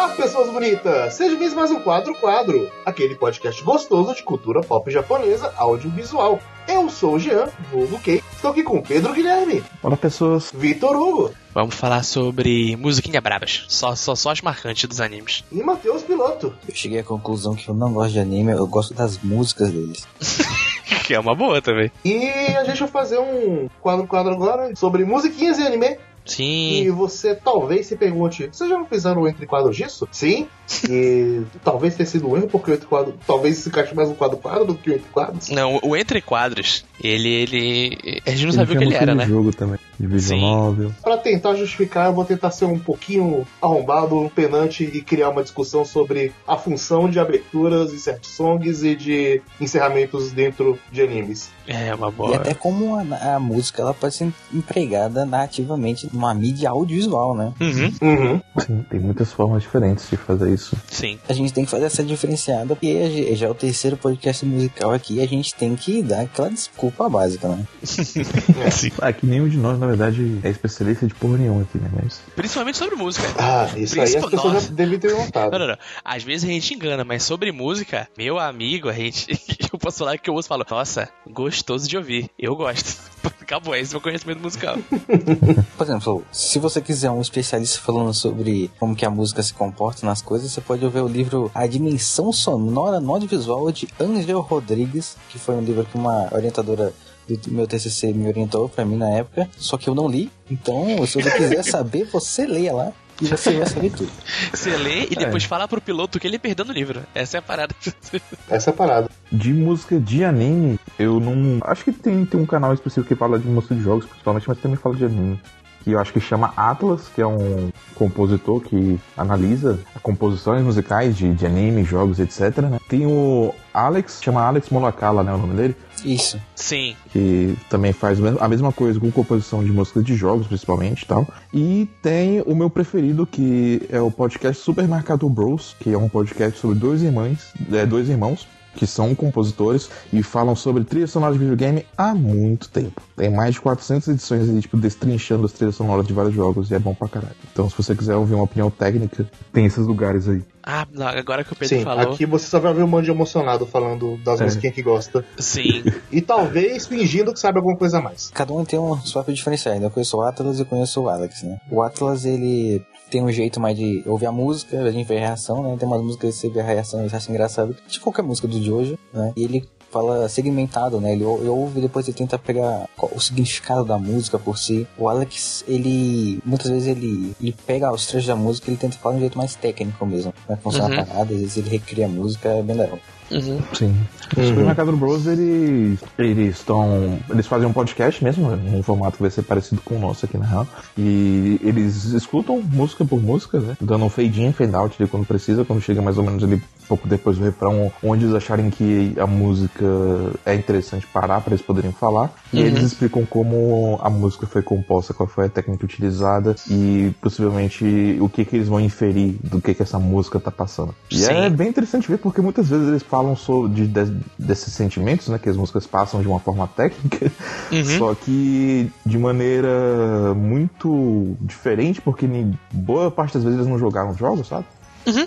Olá, pessoas bonitas! Seja bem mais um Quadro Quadro, aquele podcast gostoso de cultura pop japonesa audiovisual. Eu sou o Jean, vulgo Kei, estou aqui com Pedro Guilherme, Olá, pessoas. Vitor Hugo Vamos falar sobre musiquinha brabas. Só, só, só as marcantes dos animes. e Matheus Piloto. Eu cheguei à conclusão que eu não gosto de anime, eu gosto das músicas deles. Que é uma boa também. E a gente vai fazer um quadro quadro agora sobre musiquinhas e anime. Sim. E você talvez se pergunte, vocês já não fizeram o entre quadros disso? Sim. E talvez tenha sido um erro, porque o entre quadro talvez se encaixe mais um quadro quadro do que o entre quadros. Não, o Entre Quadros, ele, ele. A gente não Ele sabia o que ele era, né? jogo também. De novel. Pra tentar justificar, eu vou tentar ser um pouquinho arrombado, penante e criar uma discussão sobre a função de aberturas e set songs e de encerramentos dentro de animes. É, uma E boa. até como a, a música ela pode ser empregada nativamente numa mídia audiovisual, né? Uhum, Uhum. Sim, tem muitas formas diferentes de fazer isso. sim. A gente tem que fazer essa diferenciada, porque já- já é o terceiro podcast musical aqui, a gente tem que dar aquela desculpa básica, né? sim. Ah, que nenhum de nós, na verdade, é especialista de porra nenhuma aqui, né? Mas. Principalmente sobre música. Ah, isso aí as Principal- pessoas Nossa. já devem ter notado. Não, não, não. Às vezes a gente engana, mas sobre música, meu amigo, a gente. eu posso falar que eu ouço e falo, nossa, gostoso de ouvir. Eu gosto. Acabou, esse é o meu conhecimento musical. Por exemplo, se você quiser um especialista falando sobre como que a música se comporta nas coisas, você pode ouvir o livro A Dimensão Sonora no Audiovisual de Angel Rodrigues, que foi um livro que uma orientadora do meu TCC me orientou pra mim na época, só que eu não li. Então, se você quiser saber, você leia lá e você vai saber tudo. Você lê e depois fala pro piloto que ele perdeu no livro. Essa é a parada. Essa é a parada. De música de anime, eu não. Acho que tem, tem um canal específico que fala de música de jogos, principalmente, mas também fala de anime. Que eu acho que chama Atlas, que é um compositor que analisa composições musicais de, de anime, jogos, etc. Né? Tem o Alex, chama Alex Molakala, né? O nome dele. Isso. Sim. que também faz a mesma coisa com composição de músicas de jogos, principalmente e tal. E tem o meu preferido, que é o podcast Supermercado Bros, que é um podcast sobre dois irmãos, é, dois irmãos que são compositores e falam sobre trilha sonora de videogame há muito tempo. Tem mais de 400 edições ali, tipo, destrinchando as trilhas sonoras de vários jogos e é bom pra caralho. Então, se você quiser ouvir uma opinião técnica, tem esses lugares aí. Ah, não, agora que o Pedro Sim, falou. aqui você só vai ver um monte de emocionado falando das É. musiquinhas que gosta. Sim. E talvez fingindo que sabe alguma coisa a mais. Cada um tem um próprio diferencial. Eu conheço o Atlas e conheço o Alex, né? O Atlas, ele tem um jeito mais de ouvir a música, a gente vê a reação, né? Tem umas músicas que você vê a reação e acha engraçado. Tipo qualquer música do de hoje, né? E ele fala segmentado, né? Ele, ele ouve e depois ele tenta pegar o significado da música por si. O Alex, ele... Muitas vezes ele, ele pega os trechos da música e ele tenta falar de um jeito mais técnico mesmo. Como é que funciona Uhum. a parada, às vezes ele recria a música, é bem legal. Uhum. Sim. O Supermercado Bros, eles eles estão. Eles fazem um podcast mesmo, um formato que vai ser parecido com o nosso aqui na real. E eles escutam música por música, né? Dando um fade in, fade out de quando precisa, quando chega mais ou menos ali pouco depois do refrão, onde eles acharem que a música é interessante parar para eles poderem falar. E eles explicam como a música foi composta, qual foi a técnica utilizada e possivelmente o que, que eles vão inferir do que, que essa música tá passando. E Sim. é bem interessante ver porque muitas vezes eles falam sobre de- de- desses sentimentos, né, que as músicas passam de uma forma técnica, Uhum. só que de maneira muito diferente, porque boa parte das vezes eles não jogaram jogos, sabe? Uhum.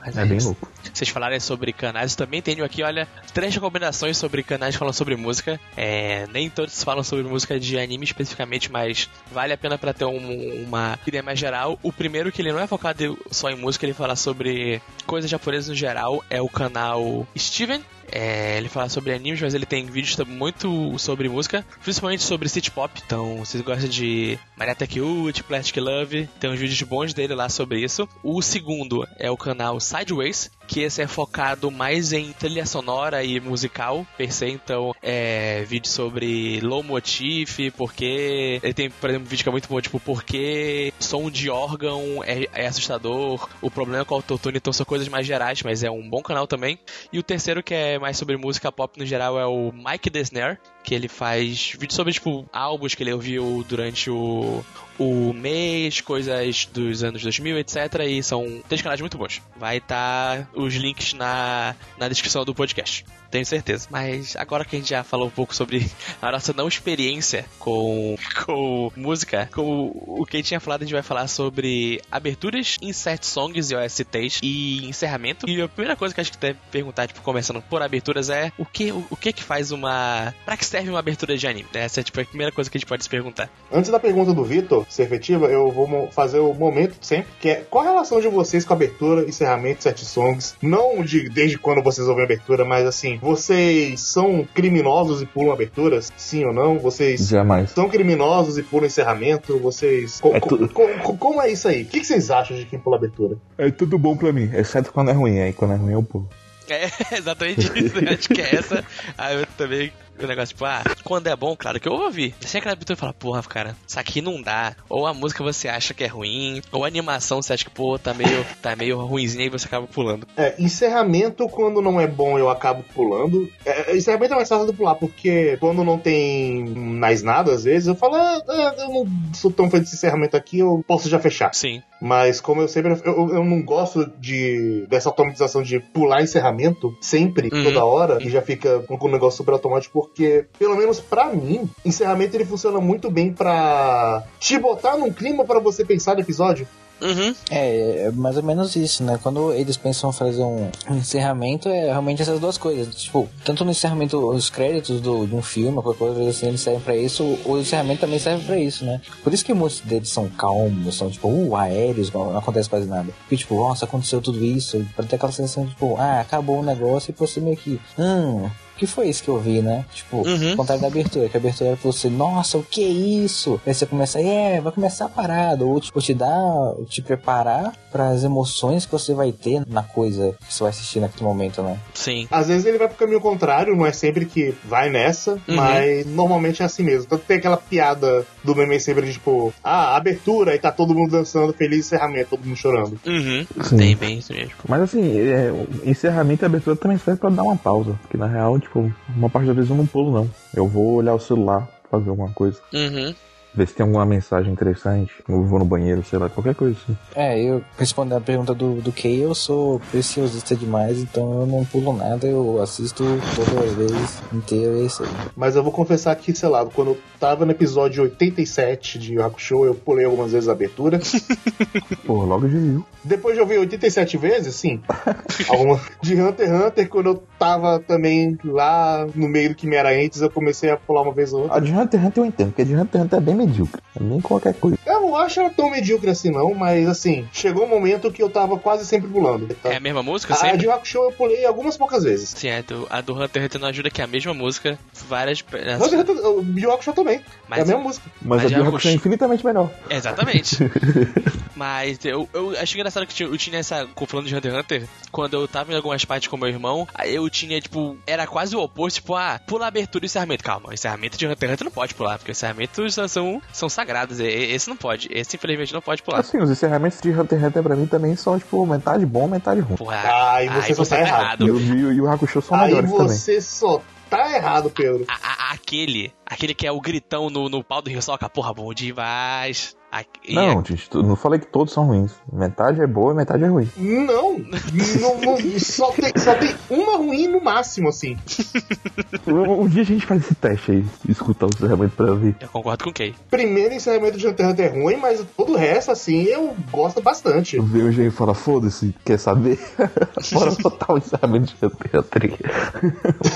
Mas É bem isso. louco. Vocês falarem sobre canais, também tenho aqui, olha, três recomendações sobre canais falando sobre música. É, nem todos falam sobre música de anime especificamente, mas vale a pena pra ter um- uma ideia mais geral. O primeiro, que ele não é focado só em música, ele fala sobre coisas japonesas no geral, é o canal Steven. É, ele fala sobre animes, mas ele tem vídeos muito sobre música, principalmente sobre city pop. Então, se você gosta de Mariah Cute, Plastic Love, tem uns vídeos bons dele lá sobre isso. O segundo é o canal Sideways, que esse é focado mais em trilha sonora e musical, per se. Então, é vídeo sobre low motif, porque ele tem, por exemplo, um vídeo que é muito bom, tipo, porque som de órgão é, é assustador, o problema com o autotune, então são coisas mais gerais, mas é um bom canal também. E o terceiro, que é mais sobre música pop no geral, é o Mike Desner, que ele faz vídeos sobre, tipo, álbuns que ele ouviu durante o, o mês, coisas dos anos 2000, etc. E são três canais muito bons. Vai estar os links na, na descrição do podcast. Tenho certeza. Mas agora que a gente já falou um pouco sobre a nossa não experiência com, com música, com o que a gente tinha falado, a gente vai falar sobre aberturas, insert songs e OSTs e encerramento. E a primeira coisa que acho que deve perguntar, tipo, começando por aberturas, é o que, o, o que que faz uma. Pra que serve uma abertura de anime? Essa é tipo, a primeira coisa que a gente pode se perguntar. Antes da pergunta do Vitor ser efetiva, eu vou fazer o momento sempre, que é qual a relação de vocês com abertura, encerramento, set songs? Não de desde quando vocês ouvem abertura, mas assim, vocês são criminosos e pulam aberturas? Sim ou não? Vocês Jamais. são criminosos e pulam encerramento? Vocês. Co- É co- tudo. co- co- como é isso aí? O que que vocês acham de quem pula abertura? É tudo bom pra mim, exceto quando é ruim. Aí quando é ruim eu pulo. É exatamente isso. Eu acho que é essa. Aí eu também. O negócio, tipo, ah, quando é bom, claro que eu ouvi. Sem aquela abertura e fala, porra, cara, isso aqui não dá. Ou a música você acha que é ruim, ou a animação você acha que, pô, tá meio, tá meio ruimzinha e você acaba pulando. É, encerramento, quando não é bom, eu acabo pulando. É, encerramento é mais fácil de pular, porque quando não tem mais nada, às vezes, eu falo, ah, ah, eu não sou tão fã desse encerramento aqui, eu posso já fechar. Sim. Mas como eu sempre. Eu, eu não gosto de dessa automatização de pular encerramento sempre, Uhum. toda hora, e já fica com um negócio super automático, porque, pelo menos pra mim, encerramento ele funciona muito bem pra te botar num clima pra você pensar no episódio. Uhum. É, é mais ou menos isso, né? Quando eles pensam fazer um, encerramento, é realmente essas duas coisas. Tipo, tanto no encerramento, os créditos do, de um filme, qualquer coisa assim, eles servem pra isso, o, encerramento também serve pra isso, né? Por isso que muitos deles são calmos, são tipo, uh, aéreos, não, não acontece quase nada. Porque, tipo, nossa, aconteceu tudo isso, pra ter aquela sensação de, tipo, ah, acabou o negócio e você meio que, hum. O que foi isso que eu vi, né? Tipo, Uhum. contrário da abertura, que a abertura é pra você, nossa, o que é isso? Aí você começa, é, vai começar a parada, ou tipo, te dar, te preparar para as emoções que você vai ter na coisa que você vai assistir naquele momento, né? Sim. Às vezes ele vai pro caminho contrário, não é sempre que vai nessa, Uhum. mas normalmente é assim mesmo. Tanto tem aquela piada do meme sempre de tipo, ah, abertura e tá todo mundo dançando, feliz encerramento, todo mundo chorando. Uhum. Sim. Tem bem isso mesmo. Mas assim, é, encerramento e abertura também serve pra dar uma pausa. Porque na real, tipo, uma parte da vez eu não pulo, não. Eu vou olhar o celular, fazer alguma coisa. Uhum. Ver se tem alguma mensagem interessante. Eu vou no banheiro, sei lá, qualquer coisa assim. É, eu respondendo a pergunta do, do Kay, eu sou preciosista demais, então eu não pulo nada, eu assisto todas as vezes inteiro, é isso aí. Mas eu vou confessar que, sei lá, quando eu tava no episódio 87 de Hakusho, eu pulei algumas vezes a abertura. Pô, logo de viu. Depois de ouvir 87 vezes, sim. Alguma... De Hunter x Hunter, quando eu tava também lá no meio do que me era antes, eu comecei a pular uma vez ou outra. A de Hunter x Hunter eu entendo, porque a de Hunter x Hunter é bem medíocre. É bem qualquer coisa. Eu não acho ela tão medíocre assim, não, mas assim, chegou um momento que eu tava quase sempre pulando. tá? É a mesma música A sempre? de Yu Hakusho eu pulei algumas poucas vezes. Sim, a do, a do Hunter x Hunter não ajuda que é a mesma música, várias. Hunter x Hunter, o Yu Hakusho também. Mas- é a mesma música. Mas, Mas a de de Hakusho é infinitamente melhor. Exatamente. Mas eu, eu achei engraçado que eu tinha essa. Falando de Hunter x Hunter, quando eu tava em algumas partes com meu irmão, aí eu tinha, tipo, era quase o oposto, tipo, ah, pula a abertura e encerramento. Calma, o encerramento de Hunter x Hunter não pode pular, porque os encerramentos são, são, são sagrados. Esse não pode. Esse, infelizmente, não pode pular. Assim, os encerramentos de Hunter x Hunter pra mim também são, tipo, metade bom, metade ruim. Porra, Ah, e você só tá errado. E o, e o- e o Hakusho são Aí melhores também. você só tá errado, Pedro. A- a- aquele, aquele que é o gritão no, no pau do Hisoka, porra, bom demais. A- e Não, gente, tu- não falei que todos são ruins. Metade é boa e metade é ruim. Não, não, não- só, tem, só tem uma ruim no máximo, assim. Um, um dia a gente faz esse teste aí, escutar o encerramento pra ver. Eu concordo com o Kay. Primeiro encerramento de Hunter é ruim, mas todo o resto, assim, eu gosto bastante. Vê o Gen e fala, foda-se, quer saber? Bora botar o encerramento de Hunter x Hunter aqui.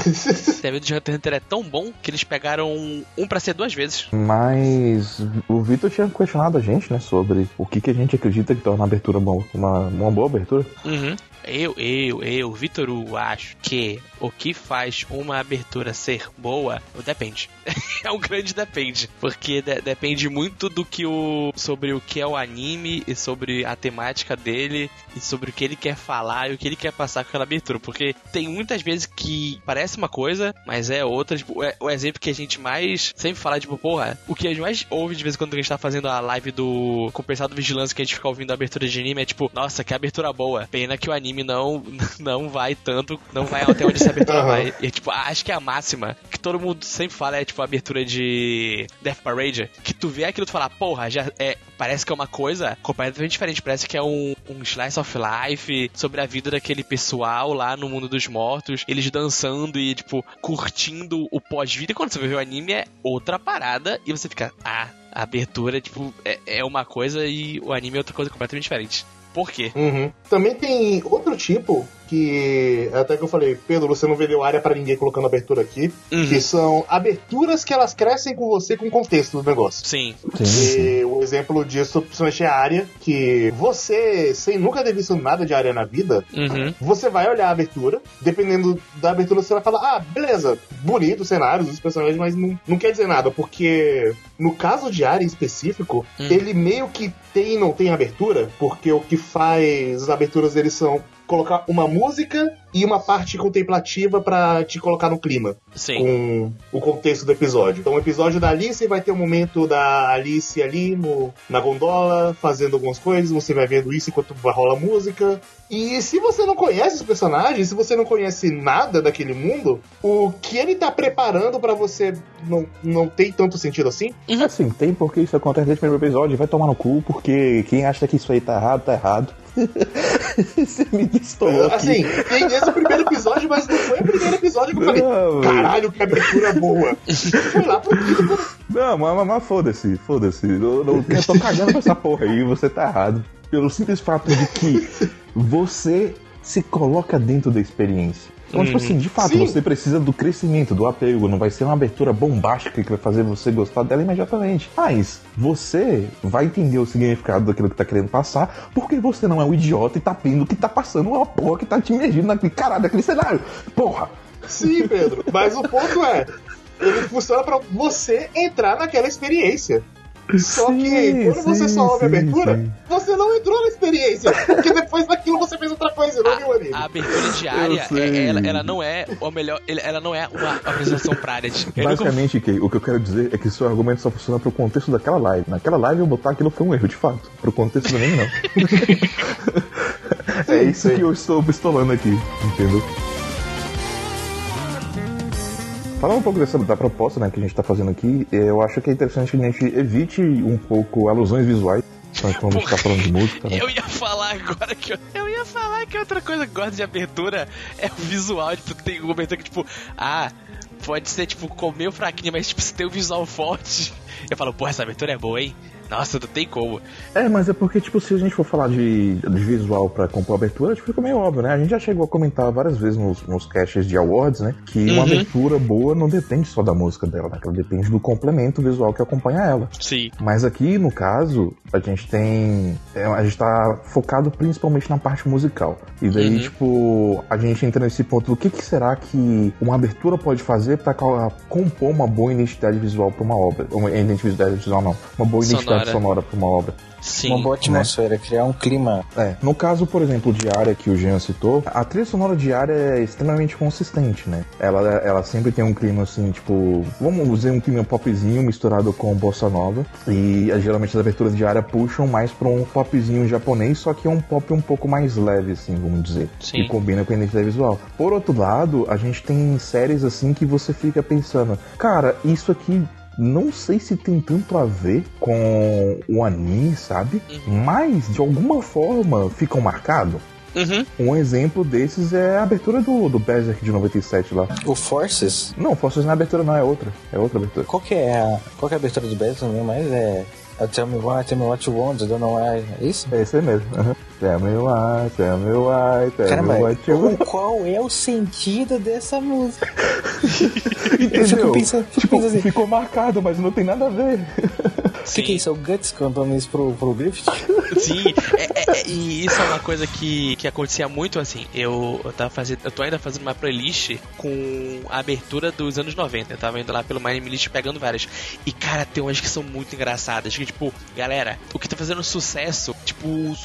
O encerramento de Hunter x Hunter é tão bom que eles pegaram um pra ser duas vezes. Mas o Vitor tinha questionado a gente, né, sobre o que, que a gente acredita que torna a abertura uma, uma, uma boa abertura. Uhum. Eu, eu, eu, Vitor Hugo, acho que o que faz uma abertura ser boa, depende. é um grande depende. Porque de- depende muito do que o. sobre o que é o anime e sobre a temática dele e sobre o que ele quer falar e o que ele quer passar com aquela abertura. Porque tem muitas vezes que parece uma coisa, mas é outra, tipo, é, o exemplo que a gente mais sempre fala, tipo, porra, o que a gente mais ouve de vez em quando a gente tá fazendo a live do Compensado Vigilância, que a gente fica ouvindo a abertura de anime, é tipo, nossa, que abertura boa. Pena que o anime não, não vai tanto, não vai até onde essa abertura Uhum. vai. E, tipo, acho que é a máxima que todo mundo sempre fala é, tipo, a abertura de Death Parade, que tu vê aquilo e tu fala, porra, já é, parece que é uma coisa completamente diferente, parece que é um, um slice of life sobre a vida daquele pessoal lá no mundo dos mortos, eles dançando e, tipo, curtindo o pós-vida. E quando você vê o anime é outra parada e você fica, ah, a abertura, tipo, é, é uma coisa e o anime é outra coisa completamente diferente. Por quê? Uhum. Também tem outro tipo que até que eu falei, Pedro, você não vendeu área pra ninguém colocando abertura aqui, Uhum. que são aberturas que elas crescem com você com o contexto do negócio. Sim. Sim. E o exemplo disso, principalmente é a área, que você, sem nunca ter visto nada de área na vida, Uhum. você vai olhar a abertura, dependendo da abertura, você vai falar, ah, beleza, bonito os cenários, os personagens, mas não, não quer dizer nada, porque no caso de área em específico, Hum. ele meio que tem e não tem abertura, porque o que faz as aberturas eles são colocar uma música e uma parte contemplativa pra te colocar no clima Sim. com o contexto do episódio. Então, o episódio da Alice vai ter um momento da Alice ali no, na gondola, fazendo algumas coisas, você vai vendo isso enquanto vai rolar música. E se você não conhece os personagens, se você não conhece nada daquele mundo, o que ele tá preparando pra você não, não tem tanto sentido assim? Assim, tem porque isso acontece desde o primeiro episódio, vai tomar no cu, porque quem acha que isso aí tá errado, tá errado. Você me distolou aqui. Assim, tem desde o primeiro episódio, mas não foi o primeiro episódio que eu falei, Não, caralho, que abertura boa. Foi lá pro quinto, Não, mas, mas- mas foda-se, foda-se. Eu, eu, eu tô cagando pra essa porra aí, você tá errado. Pelo simples fato de que você se coloca dentro da experiência. Então, tipo assim, de fato, Sim. você precisa do crescimento, do apego. Não vai ser uma abertura bombástica que vai fazer você gostar dela imediatamente. Mas você vai entender o significado daquilo que tá querendo passar, porque você não é um idiota e tá vendo que tá passando uma porra que tá te imergindo naquele caralho, daquele cenário. Porra! Sim, Pedro. Mas o ponto é, ele funciona pra você entrar naquela experiência. Só Sim, que quando você sim, só ouve a abertura, sim. você não entrou na experiência. Porque depois daquilo você fez outra coisa, não viu, amigo? A abertura diária, é- ela, ela não é o melhor, ela não é uma apresentação pra área. de- nunca- Basicamente, Kay, o que eu quero dizer é que seu argumento só funciona pro contexto daquela live. Naquela live eu botar aquilo foi um erro, de fato. Pro contexto do anime, não. é isso que eu estou pistolando aqui, entendeu? Falar um pouco dessa, da proposta né, que a gente tá fazendo aqui, eu acho que é interessante que a gente evite um pouco alusões visuais, principalmente quando a gente tá falando de música, né? Eu ia falar agora que eu, eu ia falar que outra coisa que eu gosto de abertura é o visual, tipo, tem uma abertura que tipo, ah, pode ser tipo comer fraquinha, mas tipo, se tem um visual forte, eu falo, pô, essa abertura é boa, hein? Nossa, não tem como. É, mas é porque, tipo, se a gente for falar de, de visual pra compor abertura, tipo, fica meio óbvio, né? A gente já chegou a comentar várias vezes nos, nos caches de awards, né? Que uma Uhum. abertura boa não depende só da música dela, né? Ela depende do complemento visual que acompanha ela. Sim. Mas aqui, no caso, a gente tem. é, a gente tá focado principalmente na parte musical. E daí, Uhum. tipo, a gente entra nesse ponto do que, que será que uma abertura pode fazer pra ca- compor uma boa identidade visual pra uma obra. Uma identidade visual não. Uma boa identidade Sonora. sonora pra uma obra. Sim. Uma boa atmosfera, criar um clima. É, no caso, por exemplo, de área que o Jean citou, a trilha sonora de área é extremamente consistente, né? Ela, ela sempre tem um clima assim, tipo, vamos dizer um clima popzinho misturado com bossa nova. E eh, geralmente as aberturas de área puxam mais pra um popzinho japonês, só que é um pop um pouco mais leve, assim, vamos dizer. Sim. E combina com a identidade visual. Por outro lado, a gente tem séries assim que você fica pensando, cara, isso aqui não sei se tem tanto a ver com o anime, sabe? Mas, de alguma forma, ficam marcados. Uhum. Um exemplo desses é a abertura do, do Berserk de 97 lá. O Forces, Não, Forças não é abertura, não, é outra. É outra abertura. qual que é a, qual que é a abertura do Berserk também, mas é... é Tell me why, tell me what you want, I don't know why. É isso? É esse aí mesmo. Uhum. Tell me why, tell me why, tell Caramba, me what you qual é o sentido dessa música? Eu Entendeu? fico pensando, fico Tipo, assim, ficou marcado, mas não tem nada a ver. o que, que é isso? É o Guts cantando isso pro, pro Griffith? Sim, é- é- é- e isso é uma coisa que, que acontecia muito assim. Eu, eu tava fazendo. Eu tô ainda fazendo uma playlist com a abertura dos anos 90. Eu tava indo lá pelo My List pegando várias. E cara, tem umas que são muito engraçadas. Que tipo, galera, o que tá fazendo sucesso, tipo, o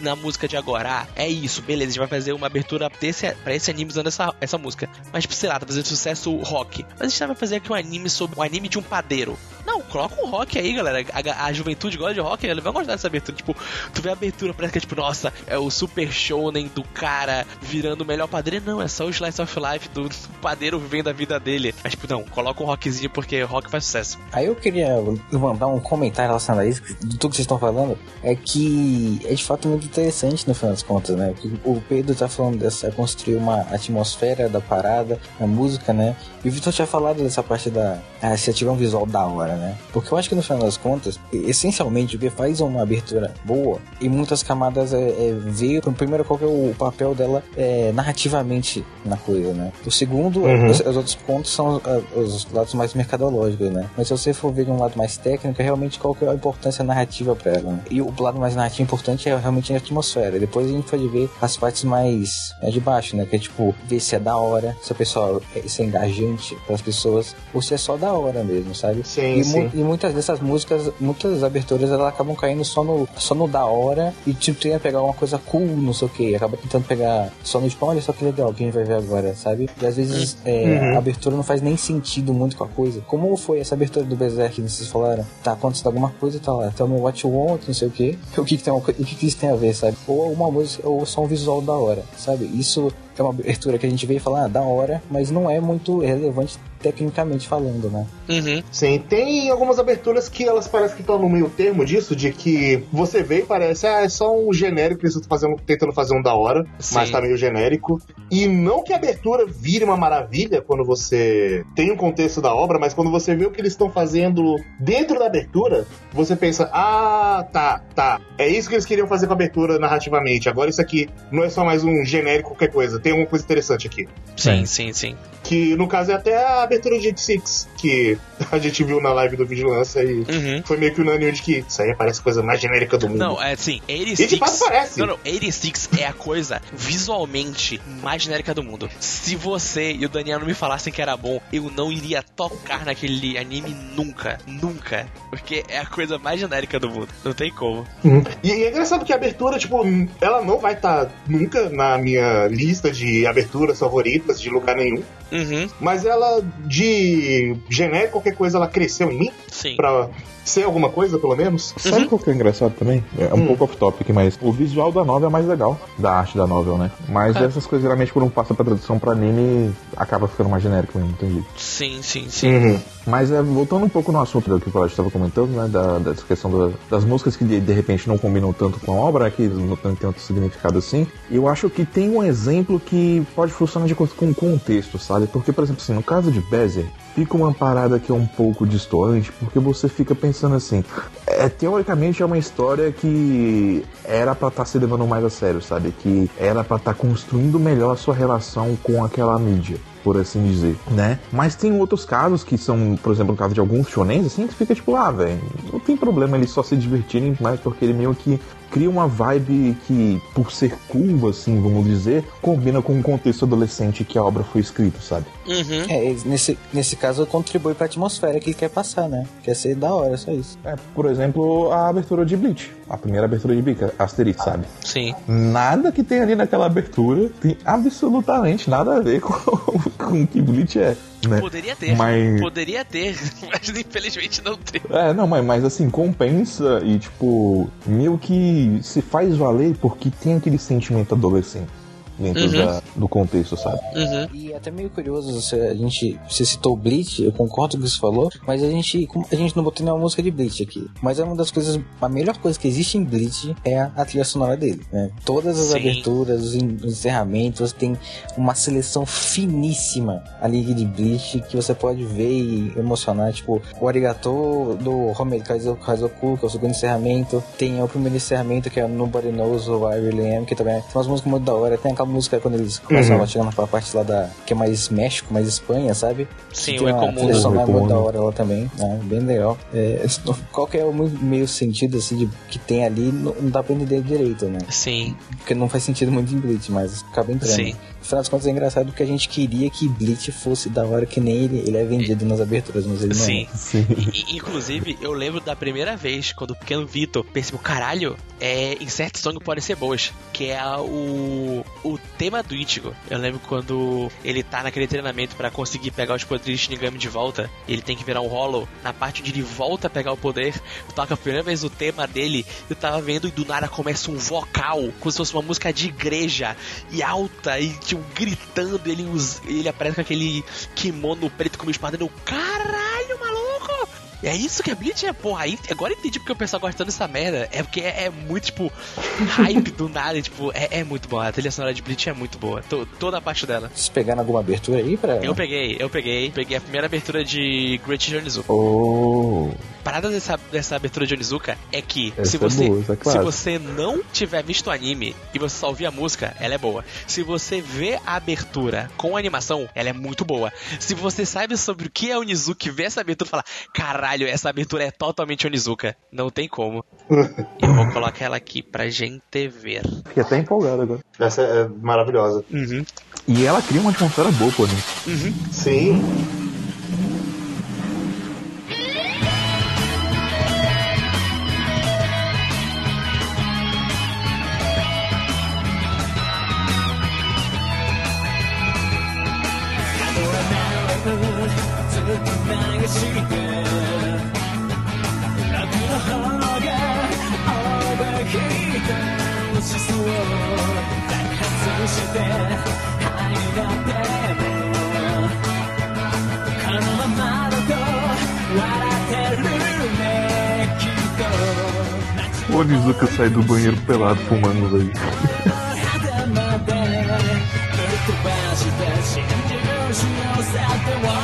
na música de agora. Ah, é isso, beleza, a gente vai fazer uma abertura desse, pra esse anime usando essa, essa música. Mas, tipo, sei lá, tá fazendo sucesso rock. Mas a gente vai fazer aqui um anime sobre um anime de um padeiro. Não, coloca um rock aí, galera. A, a juventude gosta de rock, ele vai gostar dessa abertura. Tipo, tu vê a abertura, parece que é tipo, nossa, é o super shounen do cara virando o melhor padeiro. Não, é só o Slice of Life do, do padeiro vivendo a vida dele. Mas, tipo, não, coloca um rockzinho porque rock faz sucesso. Aí eu queria mandar um comentário relacionado a isso, de tudo que vocês estão falando, é que é de fato muito interessante no final das contas, né? O Pedro tá falando dessa construir uma atmosfera da parada, a música, né? E o Vitor tinha falado dessa parte da ah, se ativar um visual da hora, né? Porque eu acho que no final das contas, essencialmente o B faz uma abertura boa e muitas camadas é, é ver primeiro qual é o papel dela é, narrativamente na coisa, né? O segundo, uhum. os, os, outros pontos são os, os, lados mais mercadológicos, né? Mas se você for ver de um lado mais técnico, é realmente qual que é a importância narrativa para ela. Né? E o lado mais narrativo importante é realmente a atmosfera. Depois a gente pode ver as partes mais é, de baixo, né? Que é tipo, ver se é da hora, se o pessoal é, se é engajante para as pessoas, ou se é só da hora mesmo, sabe? Sim, e, sim. Mu e muitas dessas músicas, muitas aberturas, elas acabam caindo só no, só no da hora e tipo, tenta pegar uma coisa cool, não sei o que. Acaba tentando pegar só no tipo, olha só que legal que a gente vai ver agora, sabe? E às vezes Uhum. é, Uhum. a abertura não faz nem sentido muito com a coisa. Como foi essa abertura do Berserk que vocês falaram? Tá acontecendo alguma coisa, tá lá. Tell me what you want, não sei o que. O que que, tem, o que que isso tem a ver, sabe? Ou uma música, ou só um visual da hora, sabe? Isso é uma abertura que a gente vê e fala, ah, da hora, mas não é muito relevante tecnicamente falando, né? Uhum. Sim, tem algumas aberturas que elas parecem que estão no meio termo disso, de que você vê e parece, ah, é só um genérico, eles estão fazendo, tentando fazer um da hora, Sim. mas tá meio genérico. E não que a abertura vire uma maravilha quando você tem um contexto da obra, mas quando você vê o que eles estão fazendo dentro da abertura, você pensa, ah, tá, tá, é isso que eles queriam fazer com a abertura narrativamente. Agora isso aqui não é só mais um genérico qualquer coisa, tem alguma coisa interessante aqui. Sim, sim, sim. Que no caso é até a abertura de 86, que a gente viu na live do Vigilância e Uhum. foi meio que unânime de que isso aí parece a coisa mais genérica do mundo. Não, é assim, e de 86. fato parece. Não, não, 86 é a coisa visualmente mais genérica do mundo. Se você e o Daniel não me falassem que era bom, eu não iria tocar naquele anime nunca. Nunca. Porque é a coisa mais genérica do mundo. Não tem como. Uhum. E, e é engraçado que a abertura, tipo, ela não vai estar nunca na minha lista de aberturas favoritas de lugar nenhum. Uhum, Mas ela, de genérico, qualquer coisa, ela cresceu em mim sim. pra ser alguma coisa, pelo menos. Sabe qual que é engraçado também? É um Hum. pouco off-topic, mas o visual da novel é mais legal, da arte da novel, né? Mas É. essas coisas, geralmente, quando passa pra tradução pra anime, acaba ficando mais genérico mesmo, entendi. Sim, sim, sim. Uhum. Mas é, voltando um pouco no assunto do que o Palete estava comentando, né? Da, dessa questão da- das músicas que de, de repente não combinam tanto com a obra, que não tem tanto significado assim. Eu acho que tem um exemplo que pode funcionar de acordo com o contexto, sabe? Porque, por exemplo, assim, no caso de Bezer, fica uma parada que é um pouco distante, porque você fica pensando assim. É, teoricamente é uma história que era pra estar se levando mais a sério, sabe? Que era pra estar construindo melhor a sua relação com aquela mídia por assim dizer, né? Mas tem outros casos que são, por exemplo, no caso de alguns shonens, assim, que fica tipo, ah, velho, não tem problema eles só se divertirem mais porque ele meio que cria uma vibe que, por ser curva, assim, vamos dizer, combina com o contexto adolescente que a obra foi escrita, sabe? Uhum. É, nesse, nesse caso contribui pra atmosfera que ele quer passar, né? Quer ser da hora, só isso. É, por exemplo, a abertura de Bleach. A primeira abertura de Bleach, Asterix, sabe? Sim. Nada que tem ali naquela abertura tem absolutamente nada a ver com, com que Bleach é, né? Poderia ter. Mas- Poderia ter, mas infelizmente não tem. É, não, mas, mas assim, compensa e, tipo, meio que se faz valer porque tem aquele sentimento adolescente dentro Uhum. da- do contexto, sabe? Uhum. E é até meio curioso, você, a gente, você citou o Bleach, eu concordo com o que você falou, mas a gente, como- a gente não botou nenhuma música de Bleach aqui. Mas é uma das coisas, a melhor coisa que existe em Bleach é a, a trilha sonora dele, né? Todas as Sim. aberturas, os, en- os encerramentos, tem uma seleção finíssima ali de Bleach que você pode ver e emocionar, tipo, o Arigato do Kaizo- Kaizoku, que é o segundo encerramento, tem o primeiro encerramento que é Nobody Knows Who I Really Am, que também é umas músicas muito da hora, tem aquela música quando eles começam a chegar naquela parte lá da. que é mais México, mais Espanha, sabe? Sim, Tem o uma Ecomum. trilha sonora muito da hora lá também, né? Bem legal. É, qual que é o meio sentido assim de, que tem ali, não, não dá pra entender direito, né? Sim, Porque não faz sentido muito em Bleach, mas acaba entrando. Sim. Afinal das contas é engraçado porque a gente queria que Bleach fosse da hora que nem ele, ele é vendido nas aberturas, mas ele não sim. é. Sim. E- inclusive, eu lembro da primeira vez quando o pequeno Vitor percebeu, caralho, é, Insert Song podem ser boas. Que é a- o, o tema do Ichigo. Eu lembro quando ele tá naquele treinamento pra conseguir pegar os poderes de Shinigami de volta. Ele tem que virar um Hollow. Na parte onde ele volta a pegar o poder, toca a primeira vez o tema dele. Eu tava vendo e do nada começa um vocal, como se fosse uma música de igreja. E alta, e tipo, gritando. Ele, usa, ele aparece com aquele kimono preto com uma espada. Eu, caralho, maluco! É isso que é Bleach é, porra, aí, agora eu entendi porque o pessoal gosta tanto dessa merda. É porque é, é muito, tipo, hype do nada, tipo, é, é muito boa. A trilha sonora de Bleach é muito boa. To- toda a parte dela. Vocês pegaram alguma abertura aí pra. Eu peguei, eu peguei, peguei a primeira abertura de Great Onizuka. Oh, A parada dessa, dessa abertura de Onizuka é que Essa se é você, boa, essa é se você não tiver visto o anime e você só ouvir a música, ela é boa. Se você vê a abertura com a animação, ela é muito boa. Se você sabe sobre o que é Onizuka e vê essa abertura e fala, caralho, essa abertura é totalmente Onizuka. Não tem como. Eu vou colocar ela aqui pra gente ver. fiquei até empolgado agora. Essa é maravilhosa. Uhum. E ela cria uma atmosfera boa, pô, né? Sim. O Onizuka sai do banheiro pelado fumando, velho.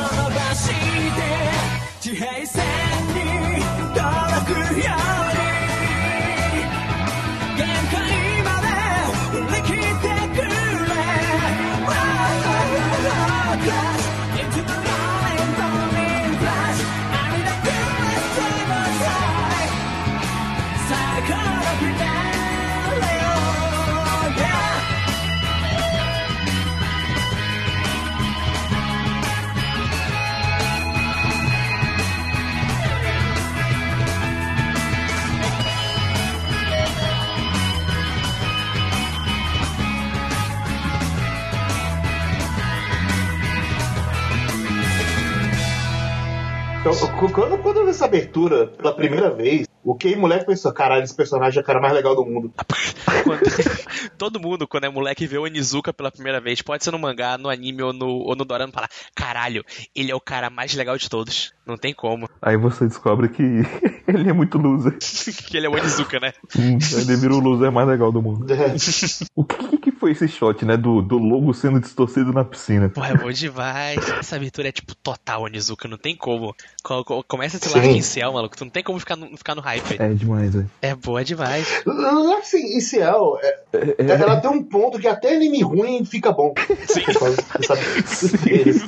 Então, quando, quando eu vi essa abertura pela primeira vez, o que moleque pensou? Caralho, esse personagem é o cara mais legal do mundo. Quando- todo mundo, quando é moleque, vê o Onizuka pela primeira vez, pode ser no mangá, no anime ou no, ou no dorama, fala: caralho, ele é o cara mais legal de todos. Não tem como. Aí você descobre que ele é muito loser. que ele é o Onizuka, né? Hum, ele vira o loser mais legal do mundo. É. O que, que foi esse shot, né? Do, do logo sendo distorcido na piscina. Porra, é bom demais. Essa abertura é tipo total Onizuka, não tem como. Co- co- Começa esse Sim. largo inicial, maluco. Tu não tem como ficar no, ficar no hype. É demais, velho. É boa demais. Assim, em Ciel, é- É, é, ela tem um ponto que até anime ruim fica bom. Sim. Dessa- deles.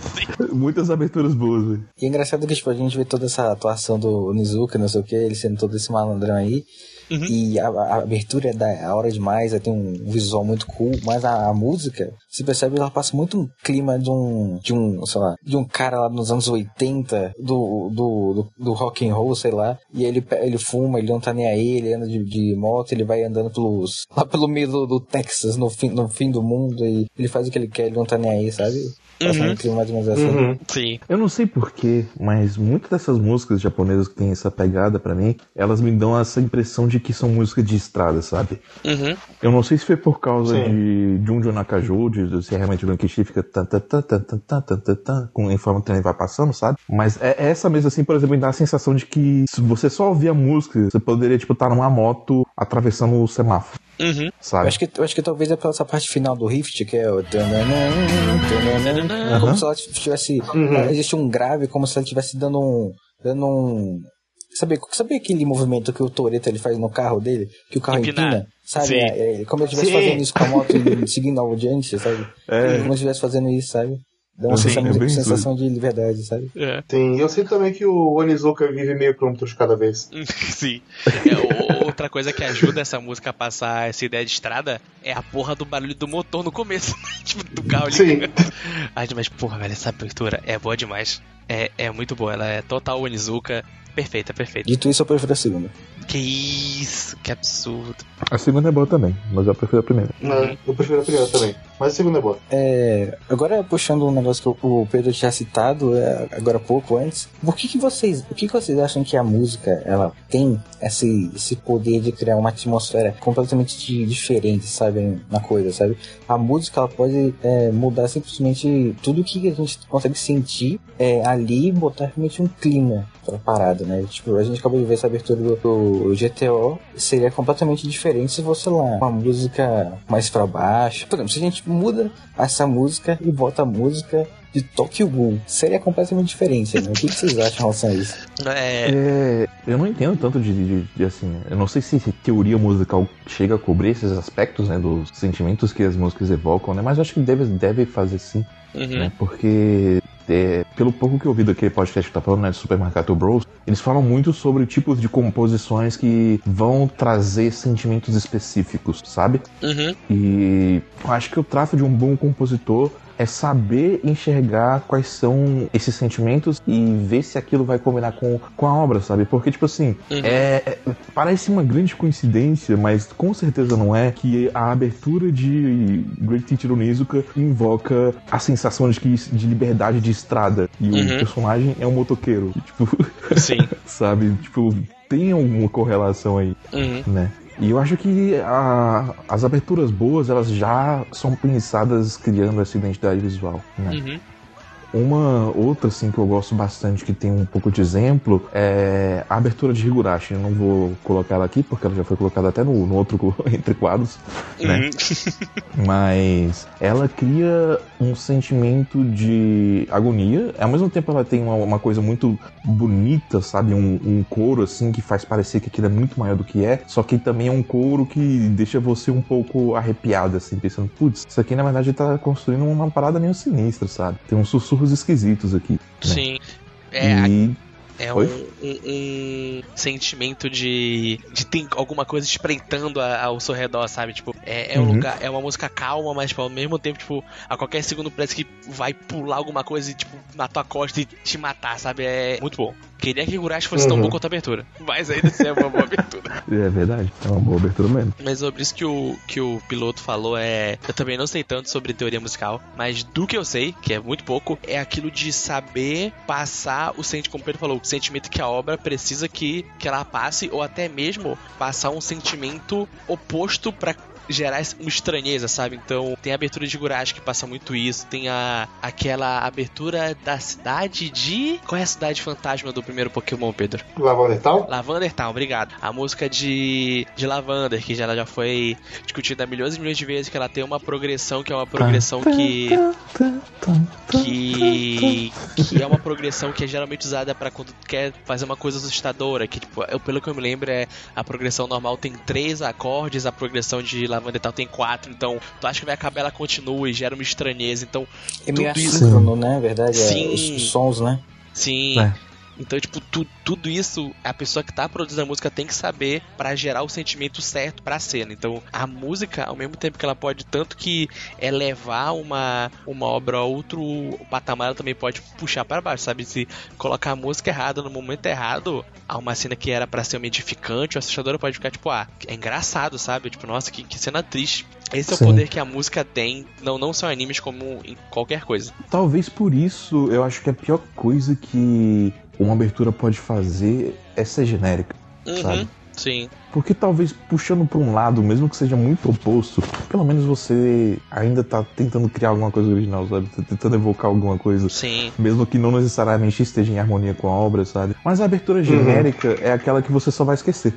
muitas aberturas boas, velho. E é engraçado que tipo, a gente vê toda essa atuação do Nizuka, não sei o que, ele sendo todo esse malandrão aí. Uhum. E a, a abertura é da hora demais, aí tem um visual muito cool, mas a, a música, você percebe, ela passa muito um clima de um, de um, sei lá, de um cara lá nos anos 80, do, do, do, do rock and roll, sei lá, e ele, ele fuma, ele não tá nem aí, ele anda de, de moto, ele vai andando pelos, lá pelo meio do, do Texas, no fim, no fim do mundo, e ele faz o que ele quer, ele não tá nem aí, sabe? Uhum. um mais ou menos assim. Uhum. Sim. Eu não sei porquê, mas muitas dessas músicas japonesas que tem essa pegada pra mim, elas me dão essa impressão de que são músicas de estrada, sabe? Uhum. Eu não sei se foi por causa Sim. de Junjo Nakaju, de se realmente o Lankishi fica tan, tan, tan, tan, tan, tan, tan, tan, tan, com em forma que ele vai passando, sabe? Mas é é essa mesmo assim, por exemplo, me dá a sensação de que se você só ouvir a música, você poderia, tipo, estar numa moto atravessando o semáforo, Uhum. Eu sabe? acho, que, eu acho que talvez é pela essa parte final do Rift, que é o. Como se ela tivesse. Uhum. Existe um grave, como se ela estivesse dando um. dando um. Sabe, sabe aquele movimento que o Toreto ele faz no carro dele? Que o carro Empinar. empina? Sabe? É, é, como ele estivesse fazendo isso com a moto e seguindo ao adiante, sabe? É. Como ele estivesse fazendo isso, sabe? Dá uma Sim, sensação, é sensação de liberdade, sabe? É. Sim, eu sinto também que o Onizuka vive meio quilômetros cada vez. Sim. É, o- outra coisa que ajuda essa música a passar essa ideia de estrada é a porra do barulho do motor no começo. tipo, do carro Sim. ligando. Ai, mas porra, velho, essa abertura é boa demais. É, é muito boa, ela é total Onizuka. Perfeita, perfeita. Dito isso, eu prefiro a segunda. Que isso, que absurdo. A segunda é boa também, mas eu prefiro a primeira. Né? Eu prefiro a primeira também. Mas a segunda é boa. É, agora puxando um negócio que o- o Pedro tinha citado é, agora há pouco antes, por que, que vocês, por que, que vocês acham que a música ela tem esse, esse poder de criar uma atmosfera completamente di- diferente, sabe, na coisa, sabe? A música ela pode é, mudar simplesmente tudo que a gente consegue sentir é, ali e botar realmente um clima pra parada, né? Tipo, a gente acabou de ver essa abertura do, do GTO, seria completamente diferente se fosse lá uma música mais pra baixo. Por exemplo, se a gente muda essa música e bota a música de Tokyo Ghoul, seria completamente diferente, né? O que, que vocês acham em relação a isso? É, É, eu não entendo tanto de, de- de, assim. Eu não sei se teoria musical chega a cobrir esses aspectos, né? Dos sentimentos que as músicas evocam, né? Mas eu acho que deve, deve fazer sim, uhum. né? Porque. É, pelo pouco que eu ouvi daquele podcast que tá falando, né, de Supermercado Bros, eles falam muito sobre tipos de composições que vão trazer sentimentos específicos, sabe? Uhum. E eu acho que o traço de um bom compositor é saber enxergar quais são esses sentimentos e ver se aquilo vai combinar com, com a obra, sabe? Porque, tipo assim, Uhum. é, parece uma grande coincidência, mas com certeza não é que a abertura de Great Teacher Onizuka invoca a sensação de, que, de liberdade de estrada. E Uhum. o personagem é um motoqueiro. Tipo, Sim. sabe? Tipo, tem alguma correlação aí Uhum. né? E eu acho que a- as aberturas boas, elas já são pensadas criando essa identidade visual, né? Uhum. Uma outra, assim, que eu gosto bastante, que tem um pouco de exemplo, é a abertura de Higurashi. Eu não vou colocar ela aqui, porque ela já foi colocada até no, no outro Entre Quadros, né? Uhum. Mas ela cria um sentimento de agonia. Ao mesmo tempo, ela tem uma, uma coisa muito bonita, sabe? Um, um couro, assim, que faz parecer que aquilo é muito maior do que é. Só que também é um couro que deixa você um pouco arrepiado, assim, pensando, putz, isso aqui na verdade tá construindo uma parada meio sinistra, sabe? Tem uns sussurros esquisitos aqui. né? Sim. É, e É um, um- um sentimento de, de ter alguma coisa espreitando a- ao seu redor, sabe? Tipo, é, é um Uhum. lugar, é uma música calma, mas tipo, ao mesmo tempo, tipo, a qualquer segundo parece que vai pular alguma coisa tipo, na tua costa e te matar, sabe? É muito bom. Queria que Higurashi fosse tão Uhum. bom quanto a abertura. Mas ainda assim é uma boa abertura. é verdade, é uma boa abertura mesmo. Mas sobre isso que o, que o piloto falou é. Eu também não sei tanto sobre teoria musical, mas do que eu sei, que é muito pouco, é aquilo de saber passar o sentimento, como o Pedro falou, o sentimento que a obra precisa que, que ela passe, ou até mesmo passar um sentimento oposto pra gerar uma estranheza, sabe? Então, tem a abertura de Gurashi que passa muito isso, tem a aquela abertura da cidade de. Qual é a cidade fantasma do primeiro Pokémon, Pedro? Lavanda e tal? Lavander Town, obrigado. A música de, de Lavander, que já, já foi discutida milhões e milhões de vezes, que ela tem uma progressão que é uma progressão que. que. que é uma progressão que é geralmente usada pra quando quer fazer uma coisa assustadora. Que, tipo, eu, pelo que eu me lembro, é a progressão normal tem três acordes, a progressão de Lavander Town tem quatro, então tu acha que vai acabar, ela continua e gera uma estranheza. Então, É meio Tudo isso- assíncrono, né? Verdade, é, Sim. os, os sons, né? Sim. É. Então, tipo, tu- tudo isso, a pessoa que tá produzindo a música tem que saber pra gerar o sentimento certo pra cena. Então, a música, ao mesmo tempo que ela pode tanto que elevar uma, uma obra a outro patamar, ela também pode puxar pra baixo, sabe? Se colocar a música errada no momento errado, a uma cena que era pra ser uma edificante, o assustadora pode ficar, tipo, ah, é engraçado, sabe? Tipo, nossa, que, que cena triste. Esse é Sim. o poder que a música tem, não, não só em animes, como em qualquer coisa. Talvez por isso eu acho que a pior coisa que uma abertura pode fazer é ser genérica, Uhum, sabe? sim. Porque talvez puxando pra um lado, mesmo que seja muito oposto, pelo menos você ainda tá tentando criar alguma coisa original, sabe? Tá tentando evocar alguma coisa. Sim. Mesmo que não necessariamente esteja em harmonia com a obra, sabe? Mas a abertura genérica é aquela que você só vai esquecer.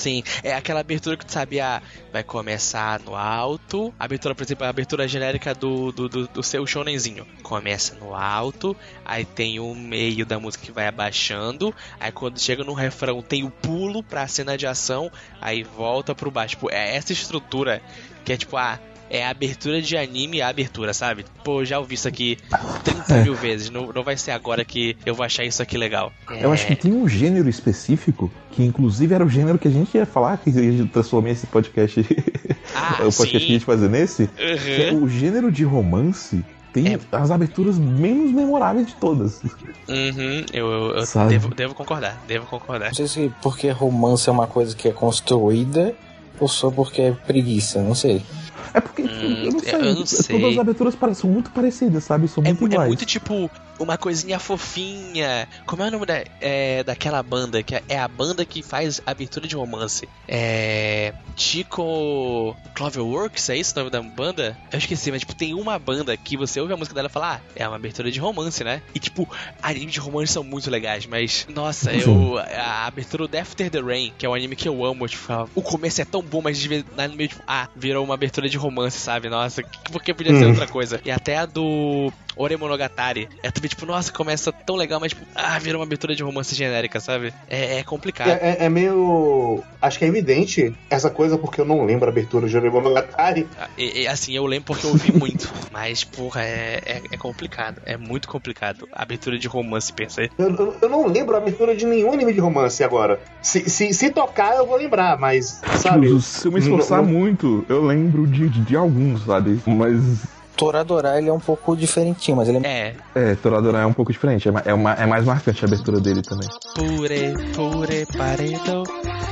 Sim, é aquela abertura que tu sabe, ah, vai começar no alto. A abertura, por exemplo, a abertura genérica do, do, do, do seu shonenzinho. Começa no alto, aí tem o meio da música que vai abaixando. Aí quando chega no refrão tem o pulo pra cena de ação, aí volta pro baixo. Tipo, é essa estrutura que é tipo, ah, é a abertura de anime e a abertura, sabe? Pô, já ouvi isso aqui 30 É. mil vezes. Não, não vai ser agora que eu vou achar isso aqui legal. Eu acho que tem um gênero específico, que inclusive era o gênero que a gente ia falar, que a gente transformou esse podcast, Ah, o podcast que a sim. gente fazer nesse, que é Uhum, o gênero de romance tem É. as aberturas menos memoráveis de todas. uhum, eu, eu- eu devo, devo concordar, devo concordar. Não sei se porque romance é uma coisa que é construída ou só porque é preguiça, não sei. É porque, Hum, eu não sei, eu não sei. todas as aberturas são muito parecidas, sabe? São É, muito mu- é iguais. muito tipo uma coisinha fofinha. Como é o nome da, é, daquela banda? Que é- é a banda que faz abertura de romance. É. Chico Cloverworks, é isso o nome da banda? Eu esqueci, mas tipo, tem uma banda que você ouve a música dela e fala, ah, é uma abertura de romance, né? E tipo, animes de romance são muito legais, mas nossa, eu. A abertura do After the Rain, que é um anime que eu amo, tipo, o começo é tão bom, mas no meio, tipo, ah, virou uma abertura de romance, sabe? Nossa, que- porque podia ser Hum. outra coisa. E até a do Oremonogatari. É também tipo, nossa, começa tão legal, mas tipo, ah, virou uma abertura de romance genérica, sabe? É, é complicado. É, é- é meio. Acho que é evidente essa coisa, porque eu não lembro a abertura de Monogatari. E, e, assim, eu lembro porque eu ouvi muito. mas, porra, é, é, é complicado. É muito complicado. A abertura de romance, pensa aí. Eu, eu- eu não lembro a abertura de nenhum anime de romance agora. Se, se, se tocar, eu vou lembrar, mas, sabe? Se eu me esforçar Não- não- muito, eu lembro de, de, de alguns, sabe? Mas Toradora ele é um pouco diferentinho, mas ele é. É, é Toradora é um pouco diferente, é, é, uma, é mais marcante a abertura dele também. Pure, pure, paredão.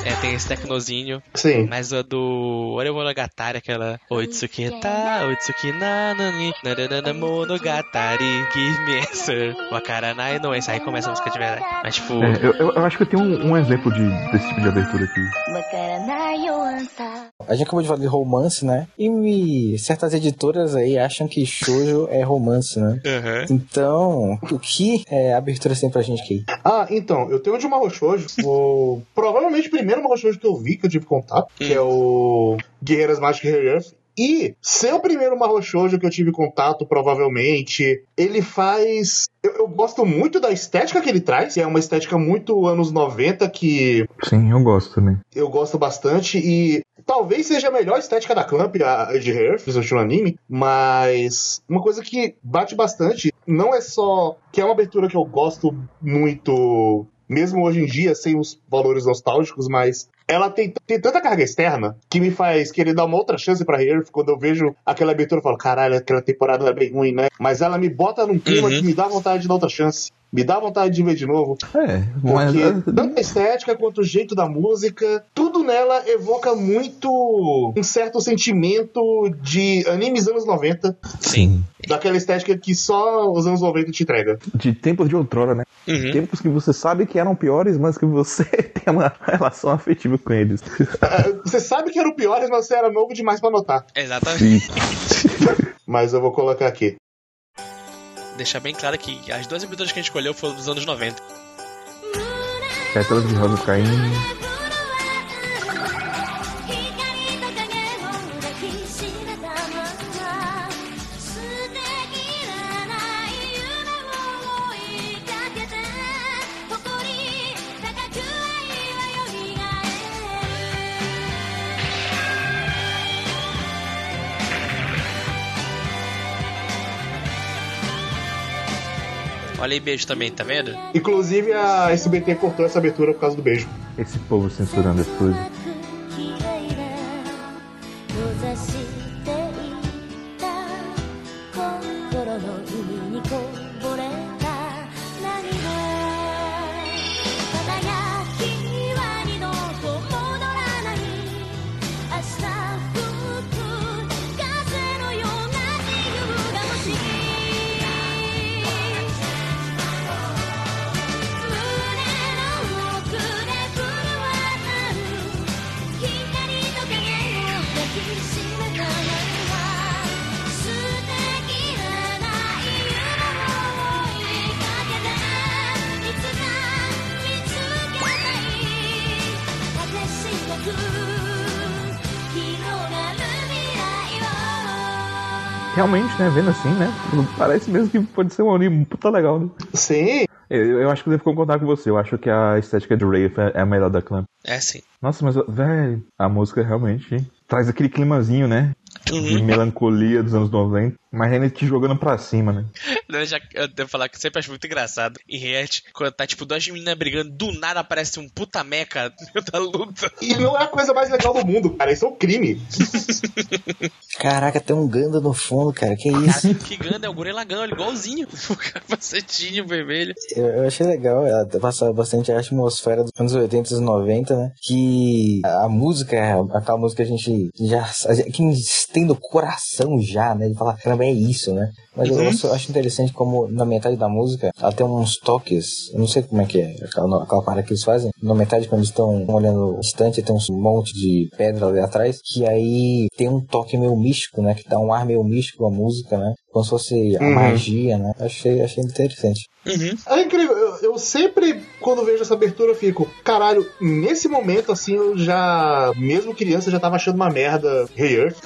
É, tem esse tecnozinho. Sim. Mas a do Oremonogatari, aquela Oitsuketa, Oitsukina, Nani, nananana, Monogatari, Give Answer, Wakaranai não Esse. Aí começa a música de verdade. Mas tipo. É, eu, eu, eu, acho que eu tenho um, um exemplo de, desse tipo de abertura aqui. Wakaranai A gente acabou de falar de romance, né? E certas editoras aí acham que shoujo é romance, né? aham. Então, o que é, aberturas tem pra gente aqui? Ah, então, eu tenho um de Mahou Shoujo, o... provavelmente o primeiro Mahou Shoujo que eu vi, que eu tive contato, que é o Guerreiras Magic Earth. E seu primeiro Mahou Shoujo que eu tive contato, provavelmente, ele faz... Eu, eu gosto muito da estética que ele traz, que é uma estética muito anos 90, que Sim, eu gosto também. eu gosto bastante e talvez seja a melhor estética da Clamp, a de Hair, fiz no anime, mas uma coisa que bate bastante, não é só que é uma abertura que eu gosto muito, mesmo hoje em dia, sem os valores nostálgicos, mas ela tem, tem tanta carga externa que me faz querer dar uma outra chance pra Hair. Quando eu vejo aquela abertura, eu falo, caralho, aquela temporada era bem ruim, né? Mas ela me bota num clima Uhum. que me dá vontade de dar outra chance. Me dá vontade de ver de novo. É, mas. Porque tanto a estética quanto o jeito da música, tudo nela evoca muito um certo sentimento de animes anos 90, Sim. daquela estética que só os anos 90 te entrega. De tempos de outrora, né? Uhum. Tempos que você sabe que eram piores, mas que você tem uma relação afetiva com eles. Ah, Você sabe que eram piores, mas você era novo demais pra notar. Exatamente. Sim. Mas eu vou colocar aqui. Deixar bem claro que as duas aberturas que a gente escolheu foram dos anos 90. Pétalas de rosa caindo. Olha aí, beijo também, tá vendo? Inclusive a SBT cortou essa abertura por causa do beijo. Esse povo censurando as coisas. Realmente, né, vendo assim, né, parece mesmo que pode ser um anime puta legal, né? Sim, Eu, eu acho que eu devo concordar com você. Eu acho que a estética de Wraith é é a melhor da Clamp. É sim. Nossa, mas, velho, a música realmente traz aquele climazinho, né? De Uhum. melancolia dos anos 90. Mas ainda te jogando pra cima, né? Não, eu, já, eu devo falar que eu sempre acho muito engraçado em React, quando tá tipo duas meninas brigando, do nada aparece um puta meca no meio da luta. e não é a coisa mais legal do mundo, cara. Isso é um crime. Caraca, tem um Ganda no fundo, cara. Que isso? Cara, que Ganda é o Gurren Lagann, ele igualzinho. O capacetinho vermelho. Eu, eu achei legal, ela passa bastante a atmosfera dos anos 80 e 90, né? Que a, a música, aquela música que a gente já. a gente- que a gente tem no coração já, né? De falar, caramba, é isso, né? Mas eu acho, acho interessante como na metade da música ela tem uns toques, eu não sei como é que é, aquela, aquela parada que eles fazem. Na metade, quando eles estão olhando o estante, tem um monte de pedra ali atrás, que aí tem um toque meio místico, né? Que dá um ar meio místico à música, né? Como se fosse a Uhum. magia, né? Achei, achei interessante. Uhum. É incrível. Eu, eu sempre, quando vejo essa abertura, eu fico, caralho, nesse momento, assim, eu já, mesmo criança, já tava achando uma merda Hey Earth.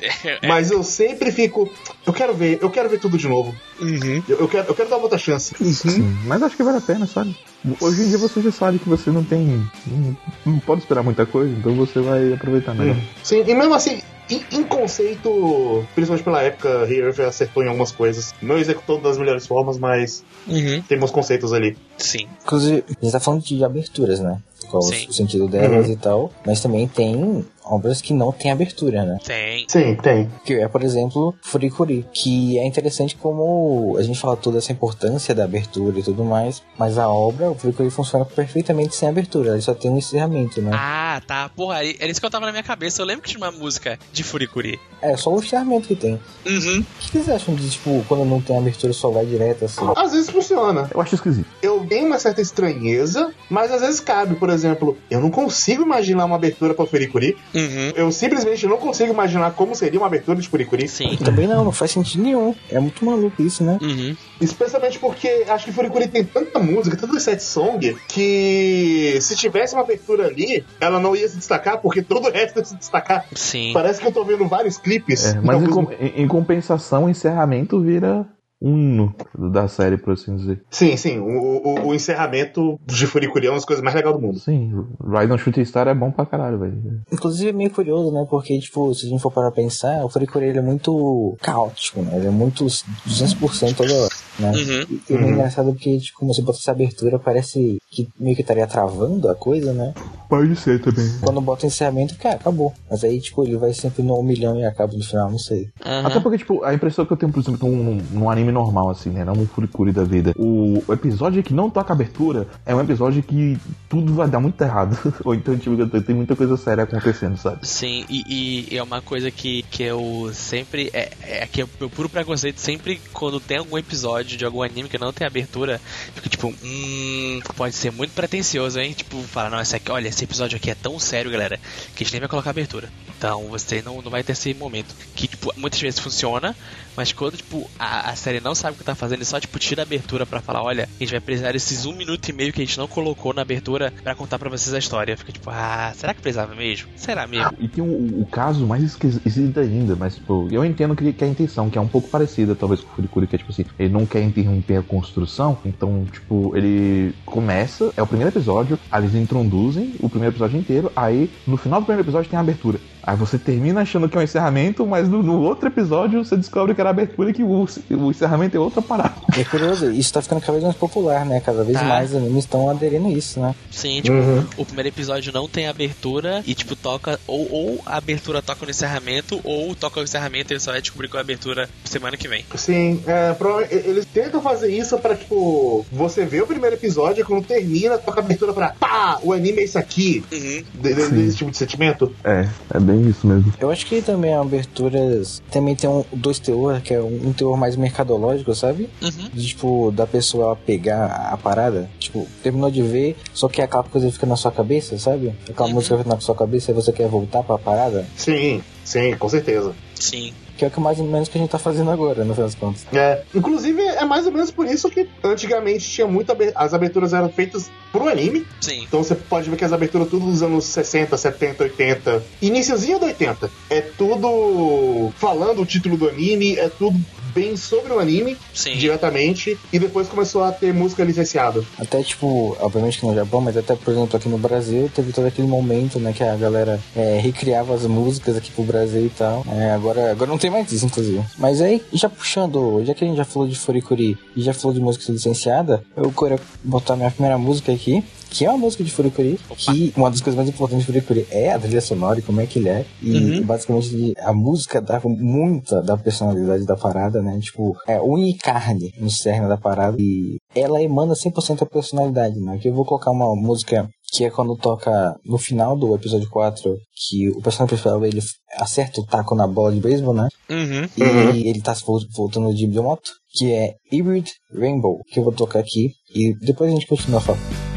Mas eu sempre fico, eu quero ver, eu quero ver tudo de novo. Uhum. Eu, eu quero, eu quero dar uma outra chance. Sim, mas acho que vale a pena, sabe? Hoje em dia você já sabe que você não tem. Não, não pode esperar muita coisa, então você vai aproveitar melhor. Sim, e mesmo assim, em, em conceito, principalmente pela época, Hey Earth acertou em algumas coisas. Não executou das melhores formas, mas Uhum. tem uns conceitos ali. Sim. Inclusive, a gente tá falando de aberturas, né? Qual Sim. o sentido delas Uhum. e tal. Mas também tem obras que não tem abertura, né? Tem. Sim, tem. Que é, por exemplo, Furikuri. Que é interessante como a gente fala toda essa importância da abertura e tudo mais. Mas a obra, o Furikuri funciona perfeitamente sem abertura. Ele só tem um encerramento, né? Ah, tá. Porra, aí- era isso que eu tava na minha cabeça. Eu lembro que tinha uma música de Furikuri. É só o encerramento que tem. Uhum. O que vocês acham de, tipo, quando não tem abertura só vai direto assim? Às vezes funciona. Eu acho esquisito. Eu tenho uma certa estranheza, mas às vezes cabe. Por exemplo, eu não consigo imaginar uma abertura pra Furikuri. Uhum. Eu simplesmente não consigo imaginar como seria uma abertura de Furikuri. Sim. Também não, não faz sentido nenhum. É muito maluco isso, né? Uhum. Especialmente porque acho que Furikuri tem tanta música, tanto set song, que se tivesse uma abertura ali, ela não ia se destacar, porque todo o resto ia se destacar. Sim. Parece que eu tô vendo vários clipes. É, mas em, Alguns- com- em- em compensação, o encerramento vira um hino da série, por assim dizer. Sim, sim. O, o- o encerramento de Furikuri é uma das coisas mais legais do mundo. Sim, Ride on Shooting Star é bom pra caralho, velho. Inclusive é meio curioso, né? Porque, tipo, se a gente for parar pra pensar, o Furikuri ele é muito caótico, né? Ele é muito 200% toda hora, né? Uhum. E, e é Uhum. engraçado porque, tipo, como você bota essa abertura, parece que meio que estaria travando a coisa, né? Pode ser também. Quando bota o encerramento, cara, acabou. Mas aí, tipo, ele vai sempre no 1 milhão e acaba no final, não sei. Aham. Até porque, tipo, a impressão que eu tenho, por exemplo, num, num- anime normal, assim, né? Não um Furikuri da vida. O, o episódio que não toca abertura é um episódio que tudo vai dar muito errado. Ou então, tipo, tem muita coisa séria acontecendo, sabe? Sim, e, e é uma coisa que, que eu sempre. É, é que é o meu puro preconceito, sempre quando tem algum episódio de algum anime que não tem abertura, fico tipo, hum, pode ser muito pretencioso, hein? Tipo, fala, não, esse aqui, olha, esse episódio aqui é tão sério, galera, que a gente nem vai colocar abertura. Então você não, não vai ter esse momento. Que, tipo, muitas vezes funciona, mas quando, tipo, a, a série não sabe o que tá fazendo, só, tipo, tira a abertura pra falar, olha, a gente vai precisar desses um minuto e meio que a gente não colocou na abertura pra contar pra vocês a história. Fica tipo, ah, será que precisava mesmo? Será mesmo? E tem o, o caso mais esquisito ainda, mas, tipo, eu entendo que, que a intenção, que é um pouco parecida, talvez, com o Furikuri, que é, tipo assim, ele não quer interromper a construção, então, tipo, ele começa, é o primeiro episódio, eles introduzem o primeiro episódio inteiro, aí, no final do primeiro episódio tem a abertura. Aí você termina achando que é um encerramento, mas no, no outro episódio você descobre que era a abertura e que o, o encerramento é outra parada. É curioso, isso tá ficando cada vez mais popular, né? Cada vez Tá. mais animes estão aderindo a isso, né? Sim, tipo, Uhum. o primeiro episódio não tem abertura e, tipo, toca. Ou, ou a abertura toca no encerramento, ou toca o encerramento e ele só vai descobrir com a abertura semana que vem. Sim, é, eles tentam fazer isso pra, tipo, você vê o primeiro episódio e quando termina, toca a abertura pra pá, o anime é isso aqui. Uhum. De- de- desse tipo de sentimento. É, é bem isso mesmo. Eu acho que também aberturas também tem um, dois teor, que é um, um teor mais mercadológico, sabe? Uhum. De, tipo, da pessoa pegar a parada, tipo, terminou de ver, só que aquela coisa fica na sua cabeça, sabe? Aquela Uhum. música fica na sua cabeça e você quer voltar pra parada, Sim, sim, com certeza. Sim. Que é o que mais ou menos que a gente tá fazendo agora, no final das contas. É, inclusive, é mais ou menos por isso que antigamente tinha muita. As aberturas eram feitas pro anime. Sim. Então você pode ver que as aberturas tudo dos anos 60, 70, 80. Iniciozinho do 80. É tudo falando o título do anime, é tudo bem sobre o anime, Sim. diretamente. E depois começou a ter música licenciada. Até, tipo, obviamente que no Japão, mas até, por exemplo, aqui no Brasil, teve todo aquele momento, né, que a galera é, recriava as músicas aqui pro Brasil e tal. É, agora, agora não tem mais isso, inclusive. Mas aí, já puxando, já que a gente já falou de Furikuri e já falou de música licenciada, eu quero botar minha primeira música aqui. Que é uma música de Furikuri, que uma das coisas mais importantes de Furikuri é a trilha sonora e como é que ele é. E basicamente a música dava muita da personalidade da parada, né? Tipo, é unicarne no cerne da parada. E ela emana 100% a personalidade, né? Aqui eu vou colocar uma música que é quando toca no final do episódio 4, que o personagem principal ele acerta o taco na bola de beisebol, né? Uhum. E ele tá vol- voltando de moto, que é Hybrid Rainbow, que eu vou tocar aqui. E depois a gente continua falando.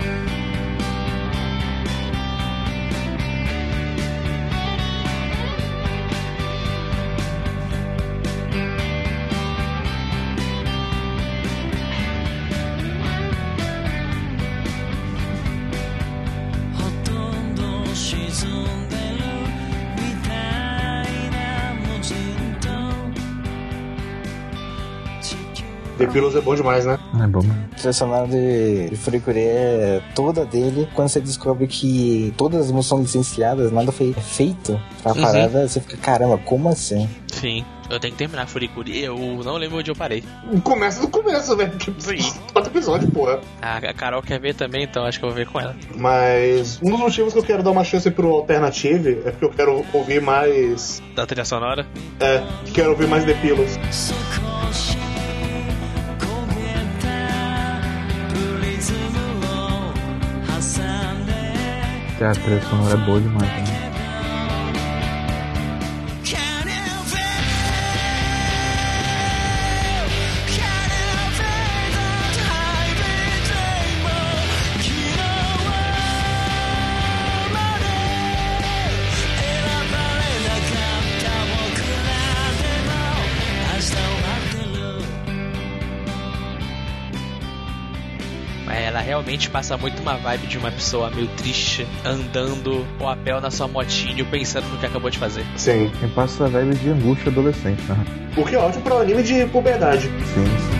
球 The Pillows é bom demais, né? É bom. A trilha sonora de, de Furikuri é toda dele. Quando você descobre que todas as músicas são licenciadas, nada foi feito pra Uhum. parada, você fica, caramba, como assim? Sim. Eu tenho que terminar Furikuri. Eu não lembro onde eu parei. Começa do começo, velho. Sim. quatro episódios, porra. A a Carol quer ver também, então acho que eu vou ver com ela. Mas um dos motivos que eu quero dar uma chance pro Alternative é porque eu quero ouvir mais. Da trilha sonora. É, quero ouvir mais The Pillows. A trilha sonora é boa demais, né? Realmente passa muito uma vibe de uma pessoa meio triste, andando com a pé na sua motinho, pensando no que acabou de fazer. Sim. Passa essa vibe de angústia adolescente, né? O que é ótimo pra um anime de puberdade. Sim,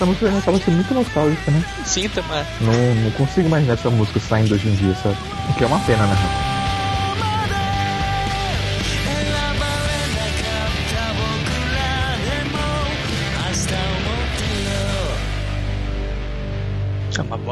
Essa música já acaba sendo muito nostálgica, né? Sinta, mas Não, não consigo imaginar essa música saindo hoje em dia, sabe? O que é uma pena, né?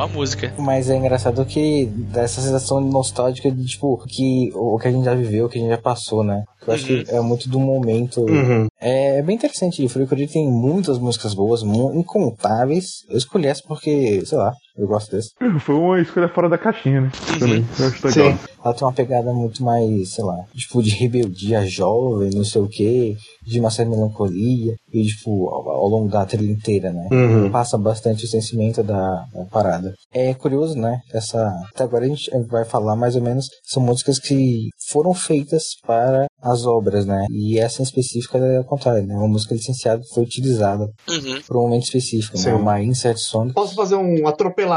Boa música. Mas é engraçado que dá essa sensação nostálgica de, tipo, que o que a gente já viveu, o que a gente já passou, né? Eu acho que é muito do momento. Uhum. É, é bem interessante. O Furikuriri tem muitas músicas boas, mu- incontáveis. Eu escolhi essa porque, sei lá, eu gosto desse. Foi uma escolha fora da caixinha, né? Também. Eu acho Sim. legal. Ela tem uma pegada muito mais, sei lá, tipo, de rebeldia jovem, não sei o que, de uma certa melancolia, e, tipo, ao, ao longo da trilha inteira, né? Uhum. Passa bastante o sentimento da, da parada. É curioso, né? Essa. Até agora a gente vai falar mais ou menos. São músicas que foram feitas para as obras, né? E essa em específica é ao contrário, né? Uma música licenciada foi utilizada Uhum. para um momento específico, Sim. né? Uma insert song. Posso fazer um atropelamento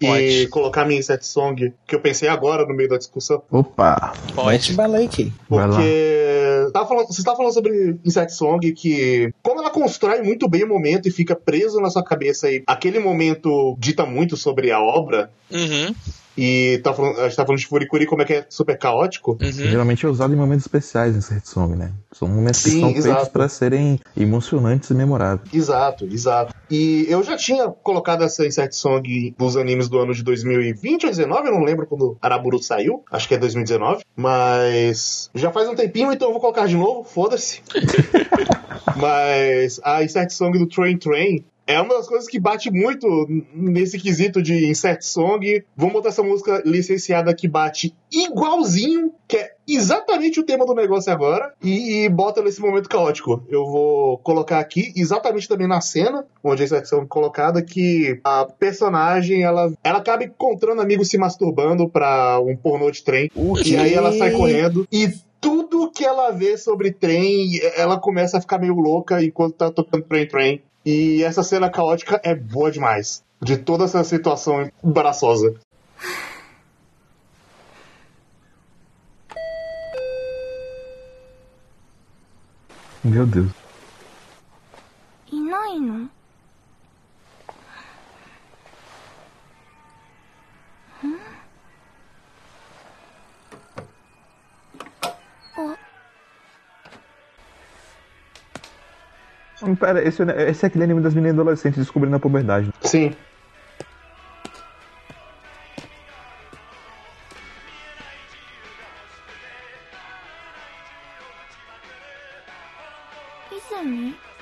e Pode. colocar minha insert song que eu pensei agora no meio da discussão? Opa! Pode. Porque tava falando, você estava falando sobre Insect Song que, como ela constrói muito bem o momento e fica preso na sua cabeça e aquele momento dita muito sobre a obra. Uhum. E tá falando, a gente tá falando de Furikuri, como é que é super caótico. Uhum. Geralmente é usado em momentos especiais em Set Song, né? São momentos que Sim, são exato. feitos para serem emocionantes e memoráveis. Exato, exato. E eu já tinha colocado essa Insect Song dos animes do ano de 2020 ou 19, eu não lembro quando Araburu saiu, acho que é 2019, mas já faz um tempinho, então eu vou colocar de novo, foda-se. mas a Insect Song do Train Train é uma das coisas que bate muito nesse quesito de Insect Song. Vamos botar essa música licenciada que bate igualzinho, que é exatamente o tema do negócio agora, e, e bota nesse momento caótico. Eu vou colocar aqui, exatamente também na cena, onde a Insect Song é colocada, que a personagem, ela, ela acaba encontrando amigos se masturbando pra um pornô de trem, e aí ela sai correndo, e tudo que ela vê sobre trem, ela começa a ficar meio louca enquanto tá tocando Train Train. E essa cena caótica é boa demais. De toda essa situação embaraçosa. Meu Deus. い Hum, Pera, esse, esse é aquele anime das meninas adolescentes descobrindo a puberdade. Sim. 泉 Eu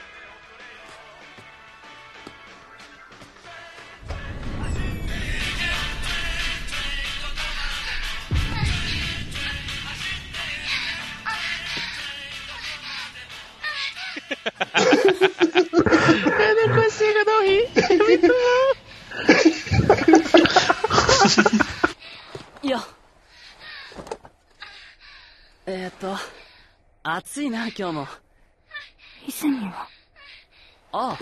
今日も泉はああ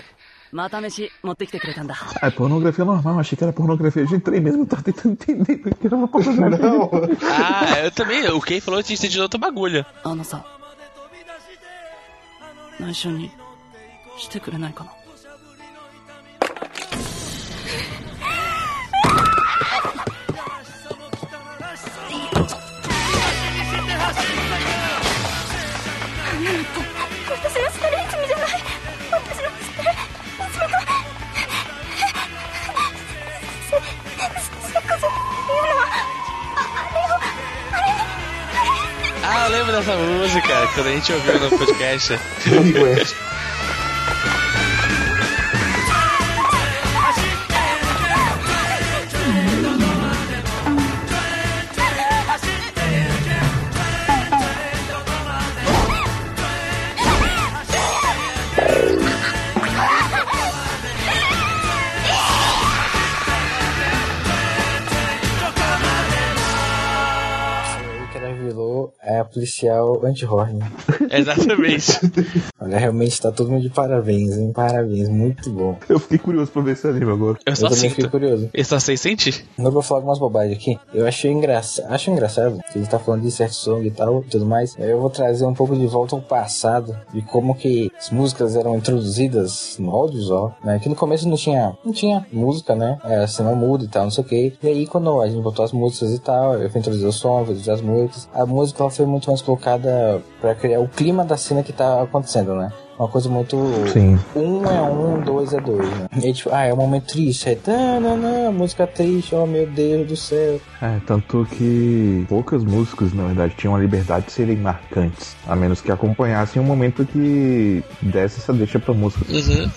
また飯持ってきてくれたんだ Ah, é pornografia normal, achei que era pornografia de trem mesmo, eu tava tentando entender porque era uma pornografia. Não. Ah, eu também. O Kay falou que tinha entendido outro bagulho. あのさ内緒にしてくれないかな Lembro dessa música quando a gente ouviu no podcast. Policial anti-horny. Exatamente. Olha, realmente tá todo mundo de parabéns, hein? Parabéns, muito bom. Eu fiquei curioso pra ver esse anime agora. Eu Eu também fiquei curioso. Eu só sei sentir. Não vou falar algumas bobagens aqui. Eu achei engraçado, acho engraçado que ele tá falando de certo song e tal e tudo mais. Eu vou trazer um pouco de volta ao passado de como que as músicas eram introduzidas no audiovisual, né? Que no começo não tinha, não tinha música, né? Era cinema mudo e tal, não sei o que. E aí quando a gente botou as músicas e tal, eu fui introduzir o som, fui introduzir as músicas. A música ela foi muito mais colocada pra criar o clima da cena que tá acontecendo, né? Uma coisa muito. Sim. Um é um, dois é dois, né? E tipo, ah, é um momento triste. Aí, não, não, música triste, oh meu Deus do céu. É, tanto que poucas músicas, na verdade, tinham a liberdade de serem marcantes. A menos que acompanhassem um momento que desse essa deixa pra música. Uhum.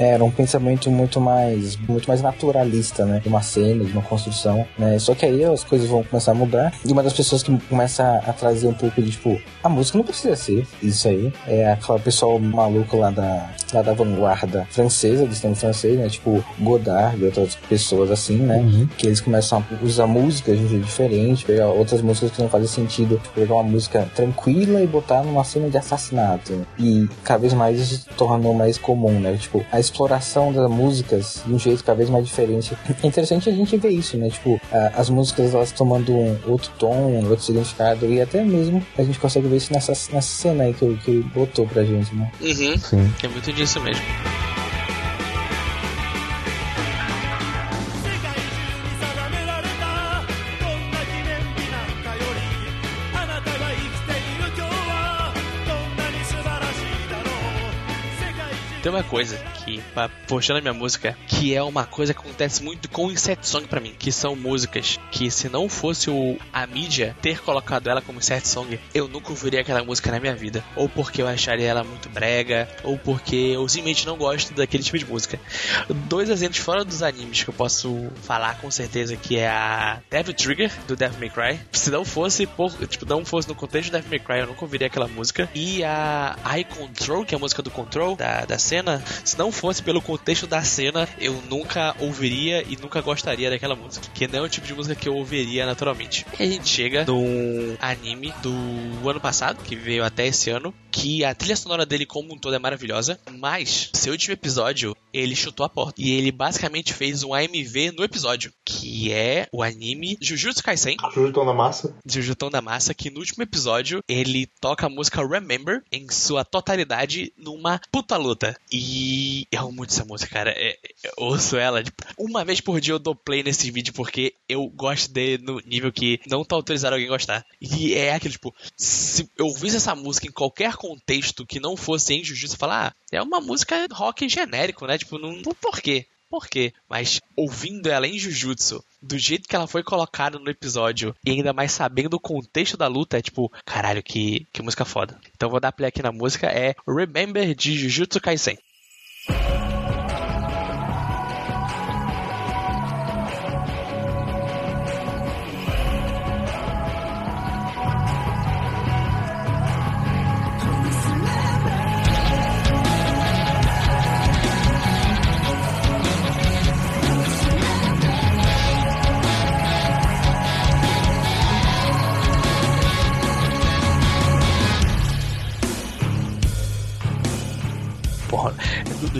Era um pensamento muito mais, muito mais naturalista, né? De uma cena, de uma construção, né? Só que aí as coisas vão começar a mudar. E uma das pessoas que começa a trazer um pouco de, tipo, a música não precisa ser isso aí. É aquela pessoal maluco lá da, lá da vanguarda francesa, do sistema francês, né? Tipo, Godard e outras pessoas assim, né? Que eles começam a usar músicas de um jeito diferente, pegar outras músicas que não fazem sentido, tipo, pegar uma música tranquila e botar numa cena de assassinato. E cada vez mais isso se tornou mais comum, né? Tipo, a exploração das músicas de um jeito cada vez mais diferente. É interessante a gente ver isso, né? Tipo, as músicas elas tomando um outro tom, um outro significado, e até mesmo a gente consegue ver isso nessa, nessa cena aí que, que ele botou pra gente, né? Uhum. Sim. É muito disso mesmo. Tem uma coisa que, pra- puxando a minha música, que é uma coisa que acontece muito com Insert Song pra mim, que são músicas que se não fosse o, a mídia ter colocado ela como Insert Song, eu nunca ouviria aquela música na minha vida. Ou porque eu acharia ela muito brega, ou porque eu simplesmente não gosto daquele tipo de música. Dois exemplos fora dos animes que eu posso falar com certeza que é a Devil Trigger, do Devil May Cry. Se não fosse, por, tipo, não fosse no contexto do Devil May Cry, eu nunca ouviria aquela música. E a Eye Control, que é a música do Control, da, da cena, se não fosse pelo contexto da cena, eu nunca ouviria e nunca gostaria daquela música. Que não é o tipo de música que eu ouviria naturalmente. E a gente chega num anime do ano passado, que veio até esse ano, que a trilha sonora dele como um todo é maravilhosa, mas seu último episódio, ele chutou a porta. E ele basicamente fez um AMV no episódio, que é o anime Jujutsu Kaisen, Jujutão da massa. Jujutão da Massa, que no último episódio ele toca a música Remember em sua totalidade numa puta luta. E eu amo muito essa música, cara. É- eu ouço ela, tipo, uma vez por dia eu dou play nesse vídeo porque eu gosto dele no nível que não tá autorizado alguém gostar. E é aquele, tipo, se eu ouvisse essa música em qualquer contexto que não fosse em Jujutsu, eu falar, ah, é uma música rock genérico, né? Tipo, não, por quê? Por quê? Mas ouvindo ela em Jujutsu, do jeito que ela foi colocada no episódio, e ainda mais sabendo o contexto da luta, é tipo, caralho, que, que música foda. Então vou dar play aqui na música, é Remember de Jujutsu Kaisen.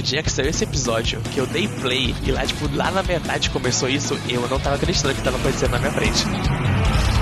Do dia que saiu esse episódio, que eu dei play e lá, tipo, lá na metade começou isso, eu não tava acreditando que tava acontecendo na minha frente.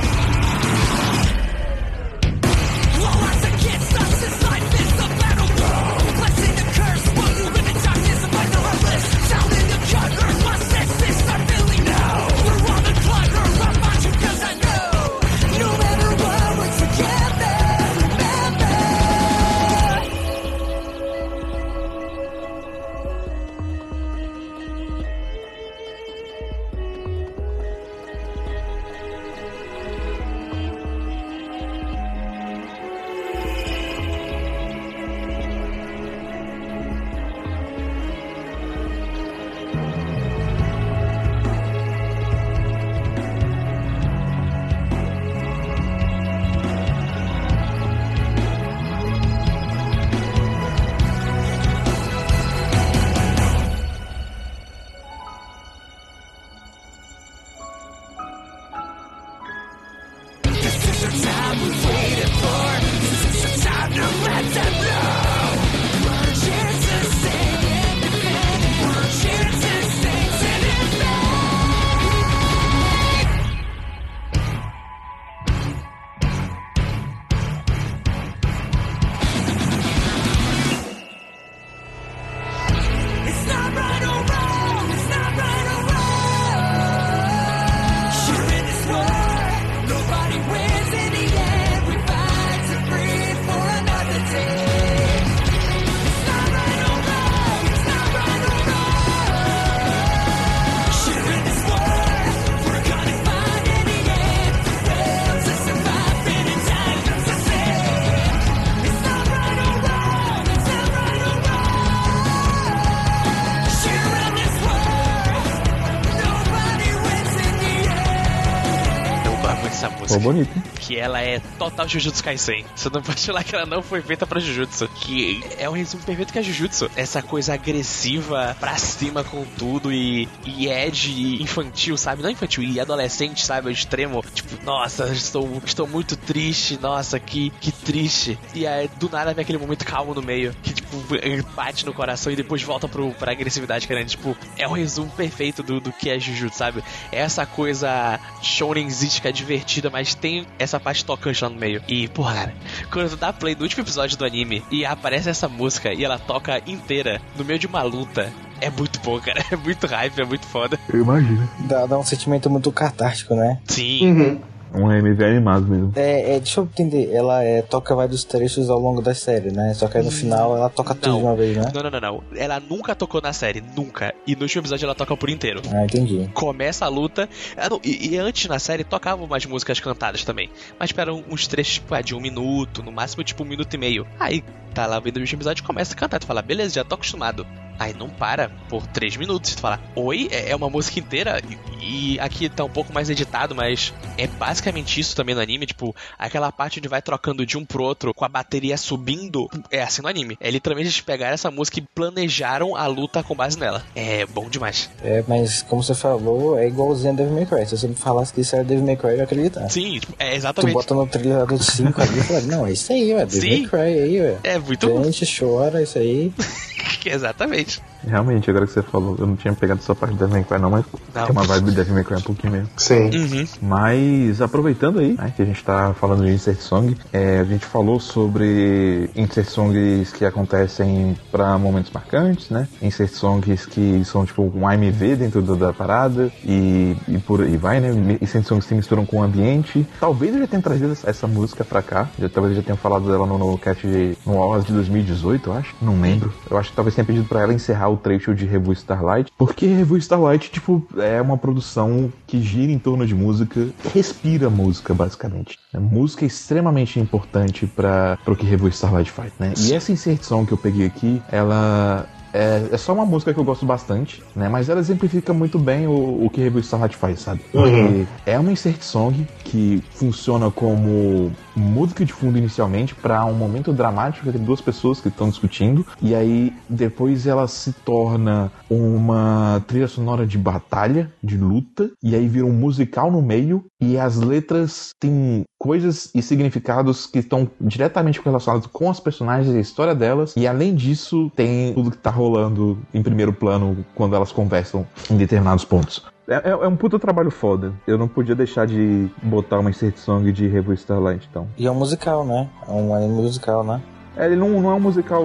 Bonito. que ela é total Jujutsu Kaisen. Você não pode falar que ela não foi feita pra Jujutsu. Que é um resumo perfeito que é Jujutsu. Essa coisa agressiva pra cima com tudo e, e Ed infantil, sabe? Não infantil, e adolescente, sabe? Ao extremo. Tipo, nossa, estou, estou muito triste. Nossa, que, que triste. E aí, do nada vem aquele momento calmo no meio. Que, tipo, bate no coração e depois volta pro, pra agressividade, cara. Tipo, é um resumo perfeito do, do que é Jujutsu, sabe? Essa coisa shonenzística divertida, mas tem essa parte tocante lá no meio. E, porra, cara, quando tu dá play no último episódio do anime e aparece essa música e ela toca inteira no meio de uma luta, é muito bom, cara. É muito hype, é muito foda. Eu imagino. Dá, dá um sentimento muito catártico, né? Sim. Uhum. Um MV animado mesmo. É, é, deixa eu entender, ela é, toca vários trechos ao longo da série, né? Só que aí no final ela toca tudo Não. de uma vez, né? Não, não, não, não. Ela nunca tocou na série, nunca. E no último episódio ela toca por inteiro. Ah, entendi. Começa a luta. Ah, não, e, e antes na série tocavam umas músicas cantadas também. Mas eram uns trechos tipo, de um minuto, no máximo tipo um minuto e meio. Aí tá lá vendo o último episódio começa a cantar. Tu fala, beleza, já tô acostumado. Aí não para por três minutos. Tu fala, oi, é é uma música inteira. E, e aqui tá um pouco mais editado, mas é basicamente isso também no anime. Tipo, aquela parte onde vai trocando de um pro outro com a bateria subindo. É assim no anime. É literalmente eles pegaram essa música e planejaram a luta com base nela. É bom demais. É, mas como você falou, é igualzinho a Devil May Cry. Se você me falasse que isso era Devil May Cry, eu ia acreditar. Sim, tipo, é Tu exatamente. bota no trilha do 5 ali e fala, não, é isso aí, ué, Devil. May Cry aí, ué. É muito bom. Gente, chora, isso aí. Exatamente. Realmente, agora que você falou, eu não tinha pegado essa parte do Devil May Cry não, mas Não. tem uma vibe do Devil May Cry um pouquinho mesmo. Sim. Uhum. Mas aproveitando aí, né, que a gente tá falando de insert song, é, a gente falou sobre insert songs que acontecem pra momentos marcantes, né? Insert songs que são tipo um AMV dentro do- da parada e, e por aí vai, né? Insert songs que se misturam com o ambiente. Talvez eu já tenha trazido essa, essa música pra cá, já, talvez eu já tenha falado dela no, no cast de, no Hours de 2018, eu acho. Não lembro. Eu acho que talvez tenha pedido pra ela encerrar o trecho de Revue Starlight, porque Revue Starlight, tipo, é uma produção que gira em torno de música, respira música, basicamente. A música é extremamente importante para o que Revue Starlight faz, né? E essa inserção que eu peguei aqui, ela é, é só uma música que eu gosto bastante, né? Mas ela exemplifica muito bem o, o que Revue Starlight faz, sabe? Porque é uma insert song que funciona como música de fundo inicialmente para um momento dramático entre duas pessoas que estão discutindo. E aí depois ela se torna uma trilha sonora de batalha, de luta. E aí vira um musical no meio. E as letras têm coisas e significados que estão diretamente relacionados com as personagens e a história delas. E além disso tem tudo que tá rolando em primeiro plano quando elas conversam em determinados pontos. É, é- é um puta trabalho foda. Eu não podia deixar de botar uma insert song de Revue Starlight, então. E é um musical, né? É um anime musical, né? É, ele não, não é um musical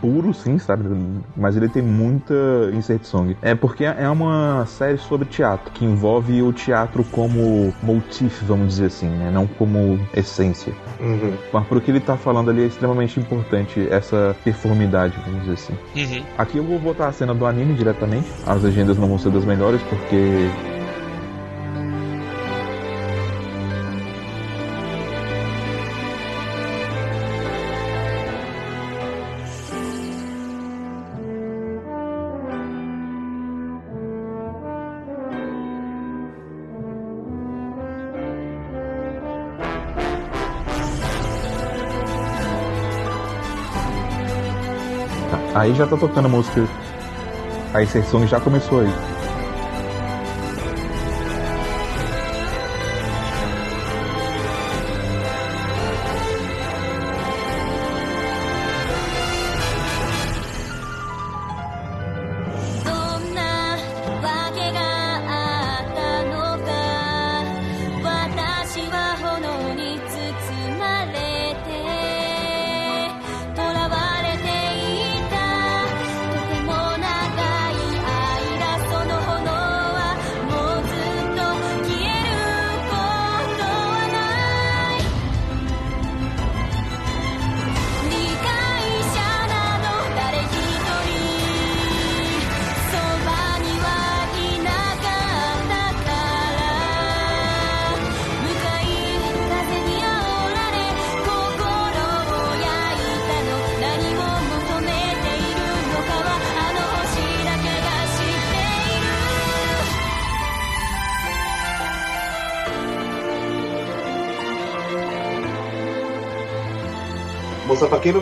puro, sim, sabe? Mas ele tem muita insert song. É porque é uma série sobre teatro, que envolve o teatro como motif, vamos dizer assim, né? Não como essência. Uhum. Mas pro que ele tá falando ali é extremamente importante essa performidade, vamos dizer assim. Uhum. Aqui eu vou botar a cena do anime diretamente. As legendas não vão ser das melhores, porque Já tá tocando a música. A inserção já começou aí.「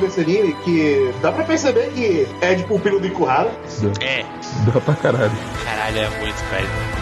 esse anime que dá pra perceber que é de pupilo do Ikuhara. É, Dá pra caralho. caralho, é muito, velho.「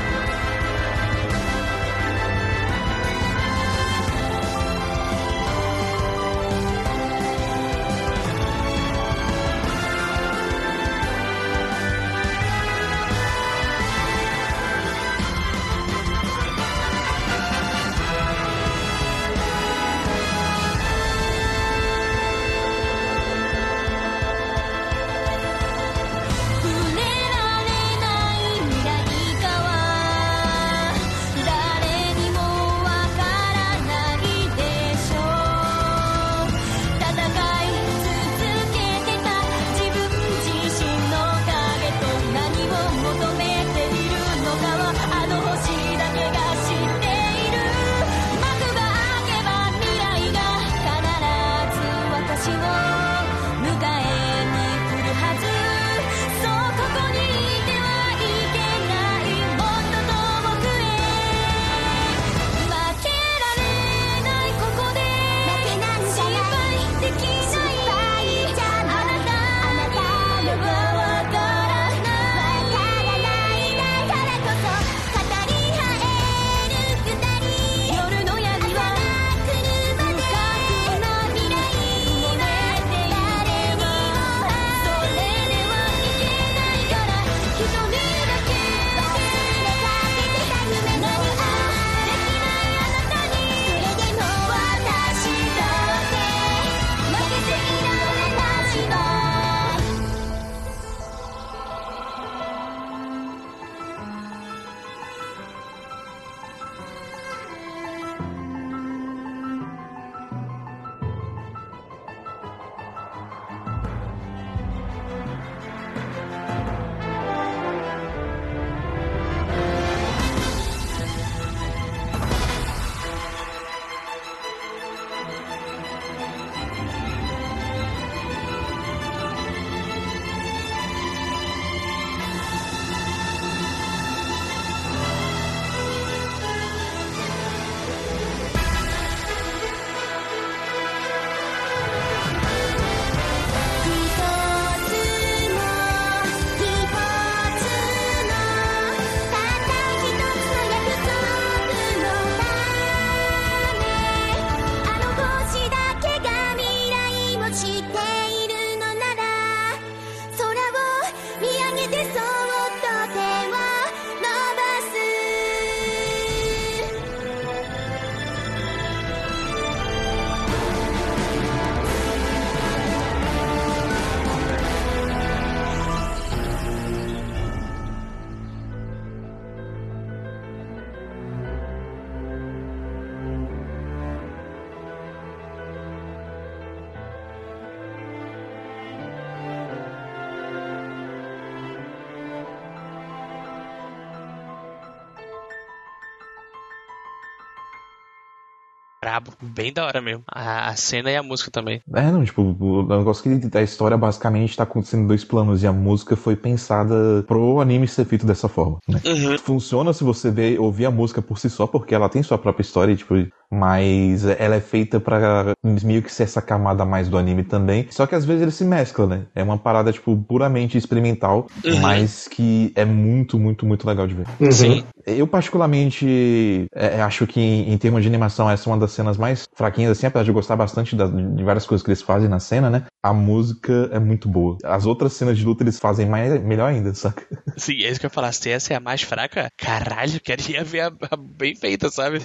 Brabo, bem da hora mesmo. A, cena e a música também. É, não, tipo, o negócio que a história basicamente tá acontecendo em dois planos e a música foi pensada pro anime ser feito dessa forma, né? Funciona se você ver, ouvir a música por si só, porque ela tem sua própria história, tipo, mas ela é feita pra meio que ser essa camada mais do anime também. Só que às vezes ele se mescla, né? É uma parada, tipo, puramente experimental, mas que é muito, muito, muito legal de ver. Sim. Eu, particularmente, é, acho que em, em termos de animação, essa é uma das cenas mais fraquinhas, assim, apesar de eu gostar bastante da- de várias coisas que eles fazem na cena, né? A música é muito boa. As outras cenas de luta eles fazem mais, melhor ainda, saca? Sim, é isso que eu falar. Se essa é a mais fraca, caralho, queria ver a, a bem feita, sabe?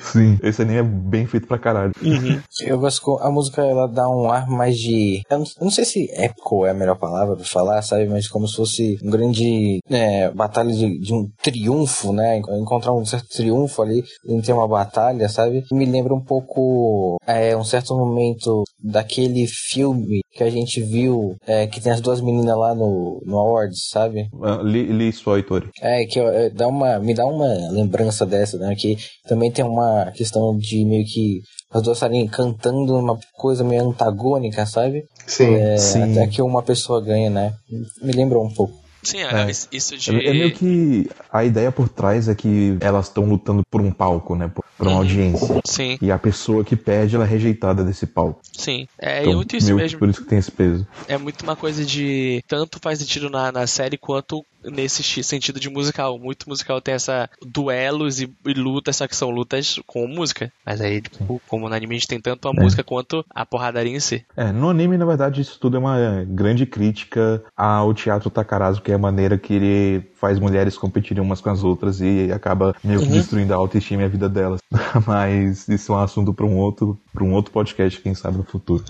Sim. Esse anime é bem feito pra caralho. Eu gosto a música ela dá um ar mais de. Eu não, eu não sei se épico é a melhor palavra pra falar, sabe? Mas como se fosse um grande é, batalha de, de um triunfo, né? Encontrar um certo triunfo ali em ter uma batalha, sabe? Me lembra um pouco é, um certo momento daquele filme que a gente viu é, que tem as duas meninas lá no, no Awards, sabe? Ah, Li, li sua, Heitori. É, que é, dá uma, me dá uma lembrança dessa, né? Que também tem uma questão de meio que as duas estarem cantando uma coisa meio antagônica, sabe? Sim. É, Sim. Até que uma pessoa ganha, né? Me lembrou um pouco. Sim, é, É. isso- de. É, é meio que a ideia por trás é que elas estão lutando por um palco, né? Por, por uma Uhum. audiência. Sim, E a pessoa que perde, ela é rejeitada desse palco. sim. É Então, muito isso mesmo. por isso que tem esse peso. É muito uma coisa de. Tanto faz sentido na, na série quanto nesse sentido de musical. Muito musical tem essa duelos e, e lutas, só que são lutas com música. Mas aí, tipo, como no anime a gente tem tanto a É. música quanto a porradaria em si. É, no anime, na verdade, isso tudo é uma grande crítica ao teatro Takarazu, que é a maneira que ele faz mulheres competirem umas com as outras e acaba meio que Uhum. destruindo a autoestima e a vida delas. Mas isso é um assunto para um outro, para um outro podcast, quem sabe no futuro.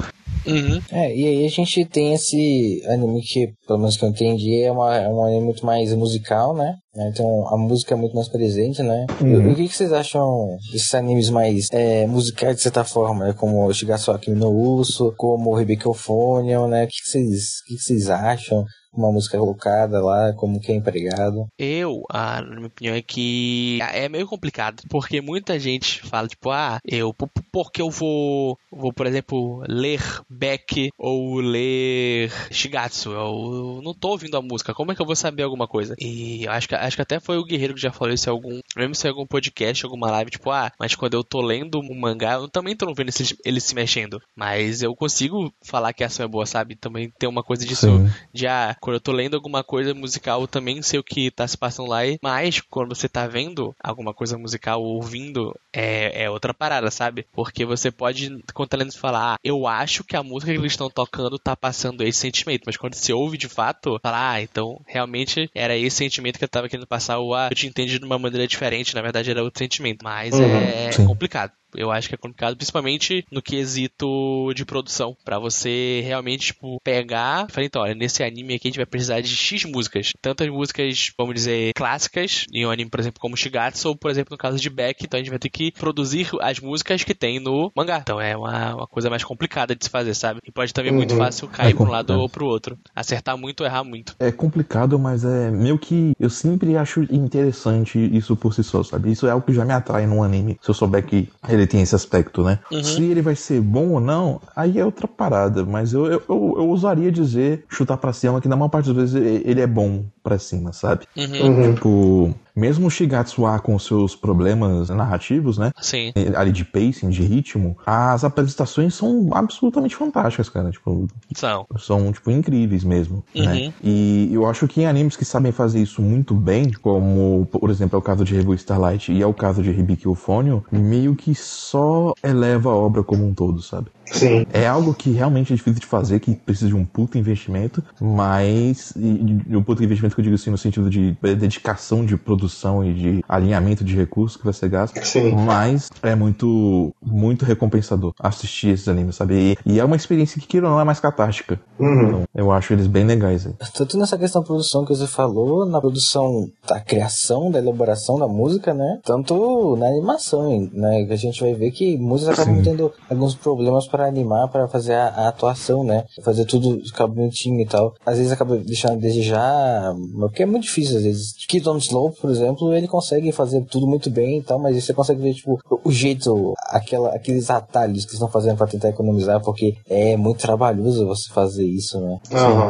Uhum. É, e aí a gente tem esse anime que, pelo menos que eu entendi, é, uma, é um anime muito mais musical, né? Então a música é muito mais presente, né? Uhum. E o que, que vocês acham desses animes mais é, musicais de certa forma, né? Como Shigatsu Akimi no Uso, como Rebecca Euphonium, né? O que, que, vocês, o que, que vocês acham? Uma música colocada lá, como que é empregado. Eu, ah, na minha opinião, é que é meio complicado, porque muita gente fala, tipo, ah, eu, por- porque eu vou, vou, por exemplo, ler Beck ou ler Shigatsu, eu não tô ouvindo a música, como é que eu vou saber alguma coisa? E eu acho que, acho que até foi o Guerreiro que já falou isso em algum, mesmo se em algum podcast, alguma live, tipo, ah, mas quando eu tô lendo um mangá, eu também tô vendo ele, ele se mexendo, mas eu consigo falar que a ação é boa, sabe? Também tem uma coisa disso, Sim. de ah, quando eu tô lendo alguma coisa musical, eu também sei o que tá se passando lá, mas quando você tá vendo alguma coisa musical ou ouvindo, é, é outra parada, sabe? Porque você pode, quando tá lendo, falar, ah, eu acho que a música que eles estão tocando tá passando esse sentimento, mas quando você ouve de fato, fala, ah, então realmente era esse sentimento que eu tava querendo passar, ou ah, eu te entendi de uma maneira diferente, na verdade era outro sentimento. Mas Uhum, é sim. complicado. Eu acho que é complicado, principalmente no quesito de produção, Pra você realmente tipo pegar, falar então, olha, nesse anime aqui a gente vai precisar de X músicas, tantas músicas, vamos dizer, clássicas, em um anime, por exemplo, como Shigatsu, ou por exemplo, no caso de Beck, então a gente vai ter que produzir as músicas que tem no mangá. Então é uma, uma coisa mais complicada de se fazer, sabe? E pode também muito Uhum. fácil cair É pra um lado ou pro outro. Acertar muito ou errar muito. É complicado, mas é meio que eu sempre acho interessante isso por si só, sabe? Isso é algo que já me atrai num anime. Se eu souber que ele tem esse aspecto, né? Uhum. Se ele vai ser bom ou não, aí é outra parada. Mas eu, eu, eu, eu ousaria dizer, chutar pra cima, que na maior parte das vezes ele ele é bom pra cima, sabe? Uhum. Uhum. Tipo, mesmo o Shigatsu wa com seus problemas narrativos, né? Sim. Ali de pacing, de ritmo, as apresentações são absolutamente fantásticas, cara. Tipo, São. são, tipo, incríveis mesmo, Uhum. né? E eu acho que em animes que sabem fazer isso muito bem, como, por exemplo, é o caso de Rebu Starlight e é o caso de Hibiki Euphonium, meio que só eleva a obra como um todo, sabe? Sim. É algo que realmente é difícil de fazer, que precisa de um puto investimento, mas. E, um puto investimento que eu digo assim, no sentido de eh, dedicação de produção e de alinhamento de recursos que vai ser gasto. Sim. Mas é muito, muito recompensador assistir esses animes, sabe? E, e é uma experiência que, queira ou não, é mais catártica. Uhum. Então, eu acho eles bem legais aí. Tanto nessa questão da produção que você falou, na produção da criação, da elaboração da música, né? Tanto na animação, né? Que a gente vai ver que muitos acabam Sim. tendo alguns problemas para animar, para fazer a, a atuação, né? Fazer tudo ficar bonitinho e tal. Às vezes acaba deixando a desejar, porque é muito difícil às vezes. Kid on Slope, por exemplo, ele consegue fazer tudo muito bem e tal, mas aí você consegue ver, tipo, o jeito, aquela, aqueles atalhos que estão fazendo para tentar economizar, porque é muito trabalhoso você fazer isso, né?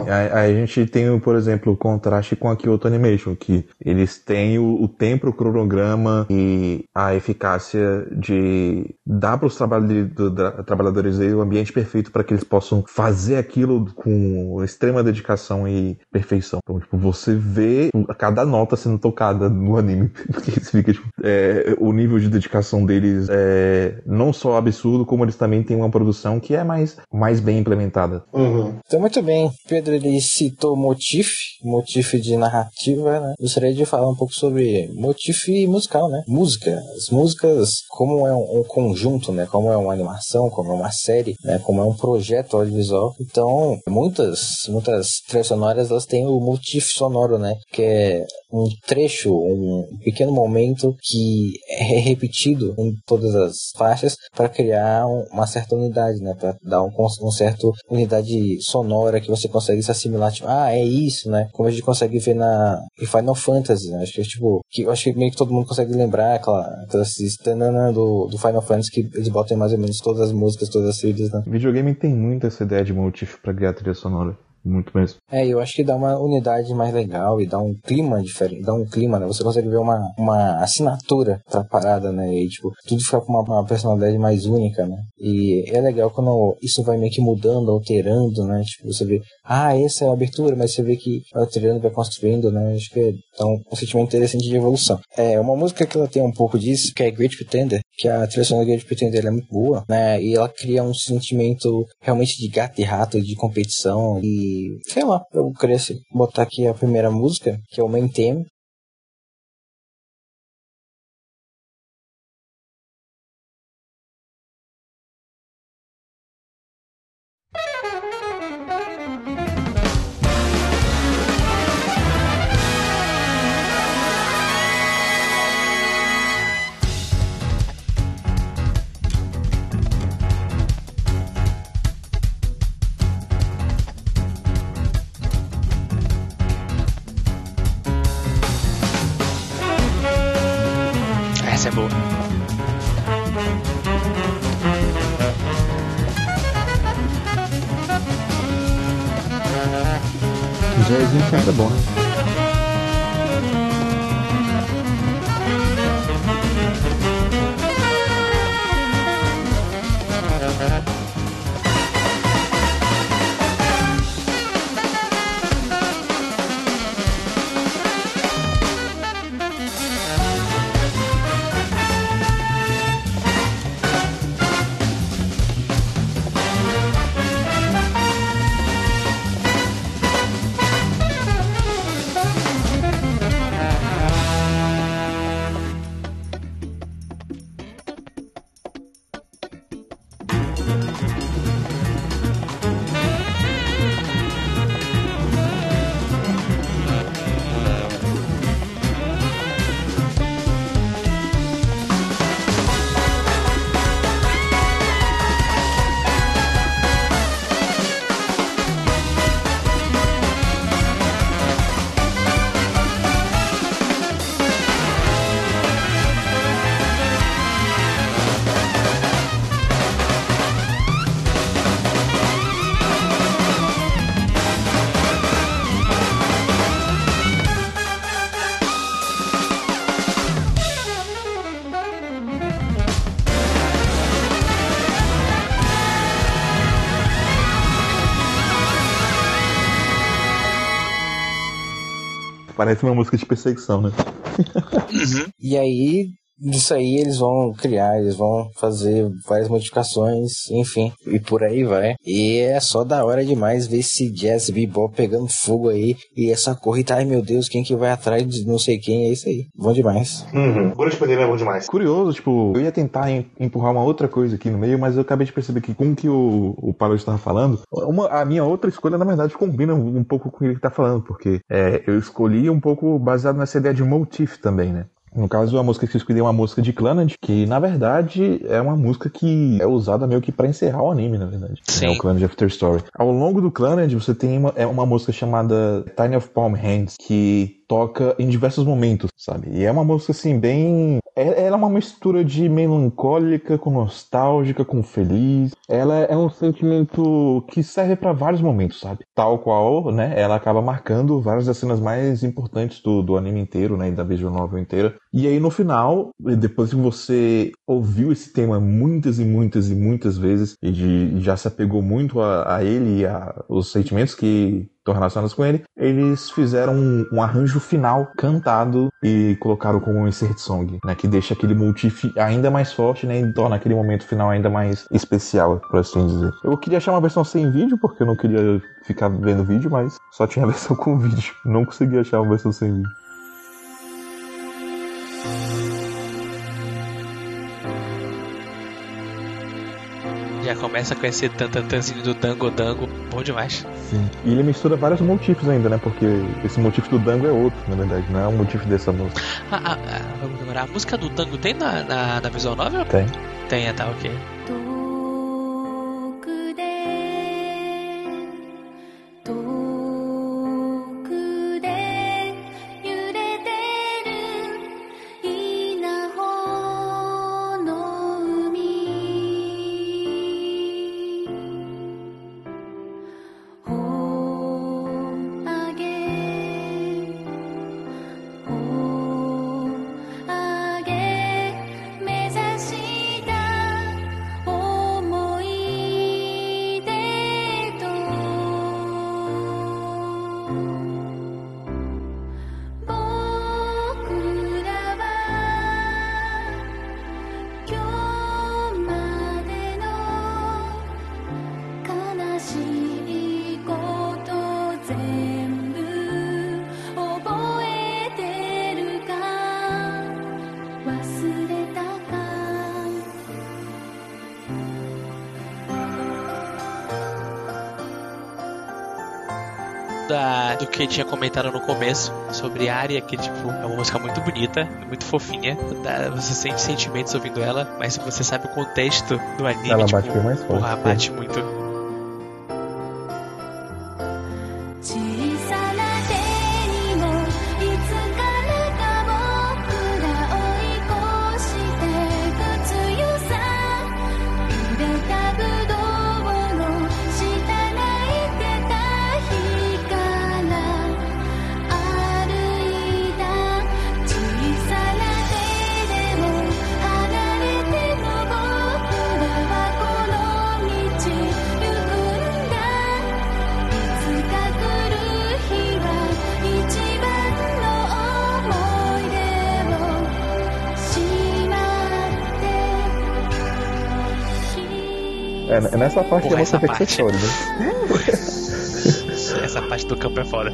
Aí, aí a gente tem, por exemplo, o contraste com a Kyoto Animation, que eles têm o, o tempo, o cronograma e a eficácia de dar para os trabalhadores aí o ambiente perfeito para que eles possam fazer aquilo com extrema dedicação e perfeição. Então, tipo, você vê cada nota sendo tocada no anime, porque você fica, tipo, é, o nível de dedicação deles é não só absurdo, como eles também têm uma produção que é mais, mais bem implementada. Uhum. Então, muito bem. Pedro, ele citou motif, motif de narrativa, né? Gostaria de falar um pouco sobre motif musical, né? Música. As músicas, como é um, um conjunto, né? Como é uma animação, como é uma série, né? Como é um projeto audiovisual. Então, muitas, muitas trilhas sonoras, elas têm o motif sonoro, né? Que é um trecho, um pequeno momento que é repetido em todas as faixas para criar um- uma certa unidade, né? Para dar um, um certo unidade sonora que você consegue se assimilar, tipo, ah, é isso, né? Como a gente consegue ver na em Final Fantasy, né? Acho que tipo, que acho que meio que todo mundo consegue lembrar aquela, aquela do, do Final Fantasy que eles botam mais ou menos todas as músicas, todas as trilhas, né? Videogame tem muito essa ideia de motif pra criar trilha sonora. Muito mesmo. É, eu acho que dá uma unidade mais legal e dá um clima diferente, dá um clima, né? Você consegue ver uma, uma assinatura pra parada, né? E, tipo, tudo fica com uma, uma personalidade mais única, né? E é legal quando isso vai meio que mudando, alterando, né? Tipo, você vê, ah, essa é a abertura, mas você vê que vai alterando, vai construindo, né? Acho que dá um, sentimento interessante de evolução. É, uma música que ela tem um pouco disso, que é Great Pretender, que a trilha sonora Great Pretender é muito boa, né? E ela cria um sentimento realmente de gato e rato, de competição e, sei lá, eu queria botar aqui a primeira música, que é o Main Theme, Parece uma música de perseguição, né? E aí, disso aí eles vão criar, eles vão fazer várias modificações, enfim, e por aí vai. E é só da hora demais ver esse jazz bebop pegando fogo aí e essa corrida, ai meu Deus, quem que vai atrás de não sei quem, é isso aí. Bom demais. Uhum. Grande Poder é bom demais. Curioso, tipo, eu ia tentar em- empurrar uma outra coisa aqui no meio, mas eu acabei de perceber que com o que o, o Paulo estava falando, uma, a minha outra escolha, na verdade, combina um, um pouco com o que ele está falando, porque é, eu escolhi um pouco baseado nessa ideia de motif também, né? No caso, a música que eu escolhi é uma música de Clannad, que na verdade é uma música que é usada meio que pra encerrar o anime, na verdade. Sim. É o Clannad After Story. Ao longo do Clannad, você tem uma, é uma música chamada Tiny of Palm Hands, que toca em diversos momentos, sabe? E é uma música assim, bem. é- Ela é uma mistura de melancólica com nostálgica, com feliz. Ela é um sentimento que serve pra vários momentos, sabe? Tal qual, né? Ela acaba marcando várias das cenas mais importantes do, do anime inteiro, né? E da visual novel inteira. E aí no final, depois que você ouviu esse tema muitas e muitas e muitas vezes e de- já se apegou muito a, a ele e a os sentimentos que estão relacionados com ele, eles fizeram um, um arranjo final cantado e colocaram como um insert song, né, que deixa aquele motif ainda mais forte, né, e torna aquele momento final ainda mais especial, por assim dizer. Eu queria achar uma versão sem vídeo, porque eu não queria ficar vendo vídeo, mas só tinha a versão com vídeo. Não consegui achar uma versão sem vídeo. Já começa com esse tantantanzinho do Dango Dango. Bom demais. Sim. E ele mistura vários motifs ainda, né, porque esse motif do Dango é outro, na verdade, não é um motif dessa música. Ah, ah, ah, vamos lembrar. A música do Dango tem na, na, na visual novel? Tem. Tem, tá, ok. Que tinha comentado no começo sobre Aria, que tipo, é uma música muito bonita, muito fofinha. Você sente sentimentos ouvindo ela, mas se você sabe o contexto do anime, Ela tipo, bate mais forte, porra, bate muito. É, nessa parte Porra, que você você parte. né? Essa parte do campo é foda.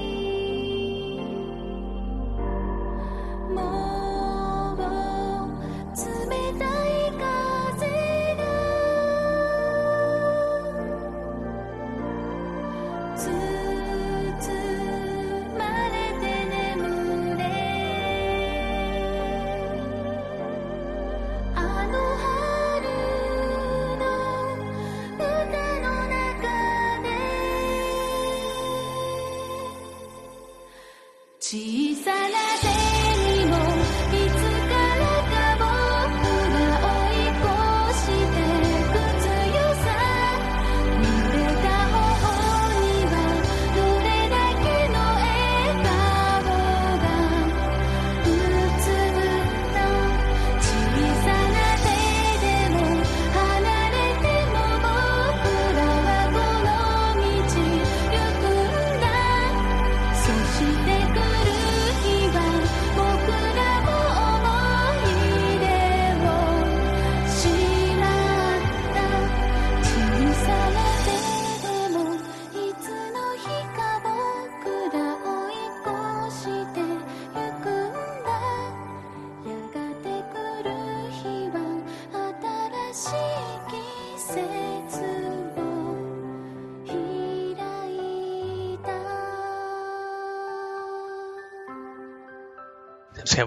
も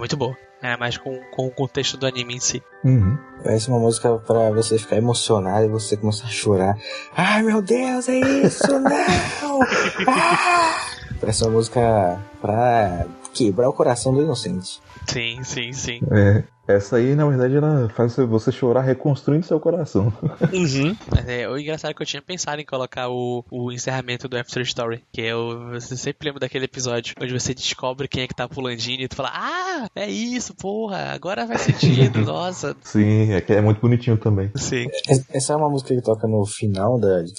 muito boa. É, mas com, com o contexto do anime em si. Uhum. Parece uma música pra você ficar emocionado e você começar a chorar. Ai meu Deus, é isso? Não! Ah! Parece uma música pra quebrar o coração do inocente. Sim, sim, sim. É, essa aí, na verdade, ela faz você chorar reconstruindo seu coração. Uhum. Mas é, o engraçado é que eu tinha pensado em colocar o, o encerramento do After Story. Que é o. Você sempre lembra daquele episódio onde você descobre quem é que tá pulandinho e tu fala, ah, é isso, porra, agora faz sentido, nossa. Sim, é que é muito bonitinho também. Sim. Es- Essa é uma música que toca no final da de.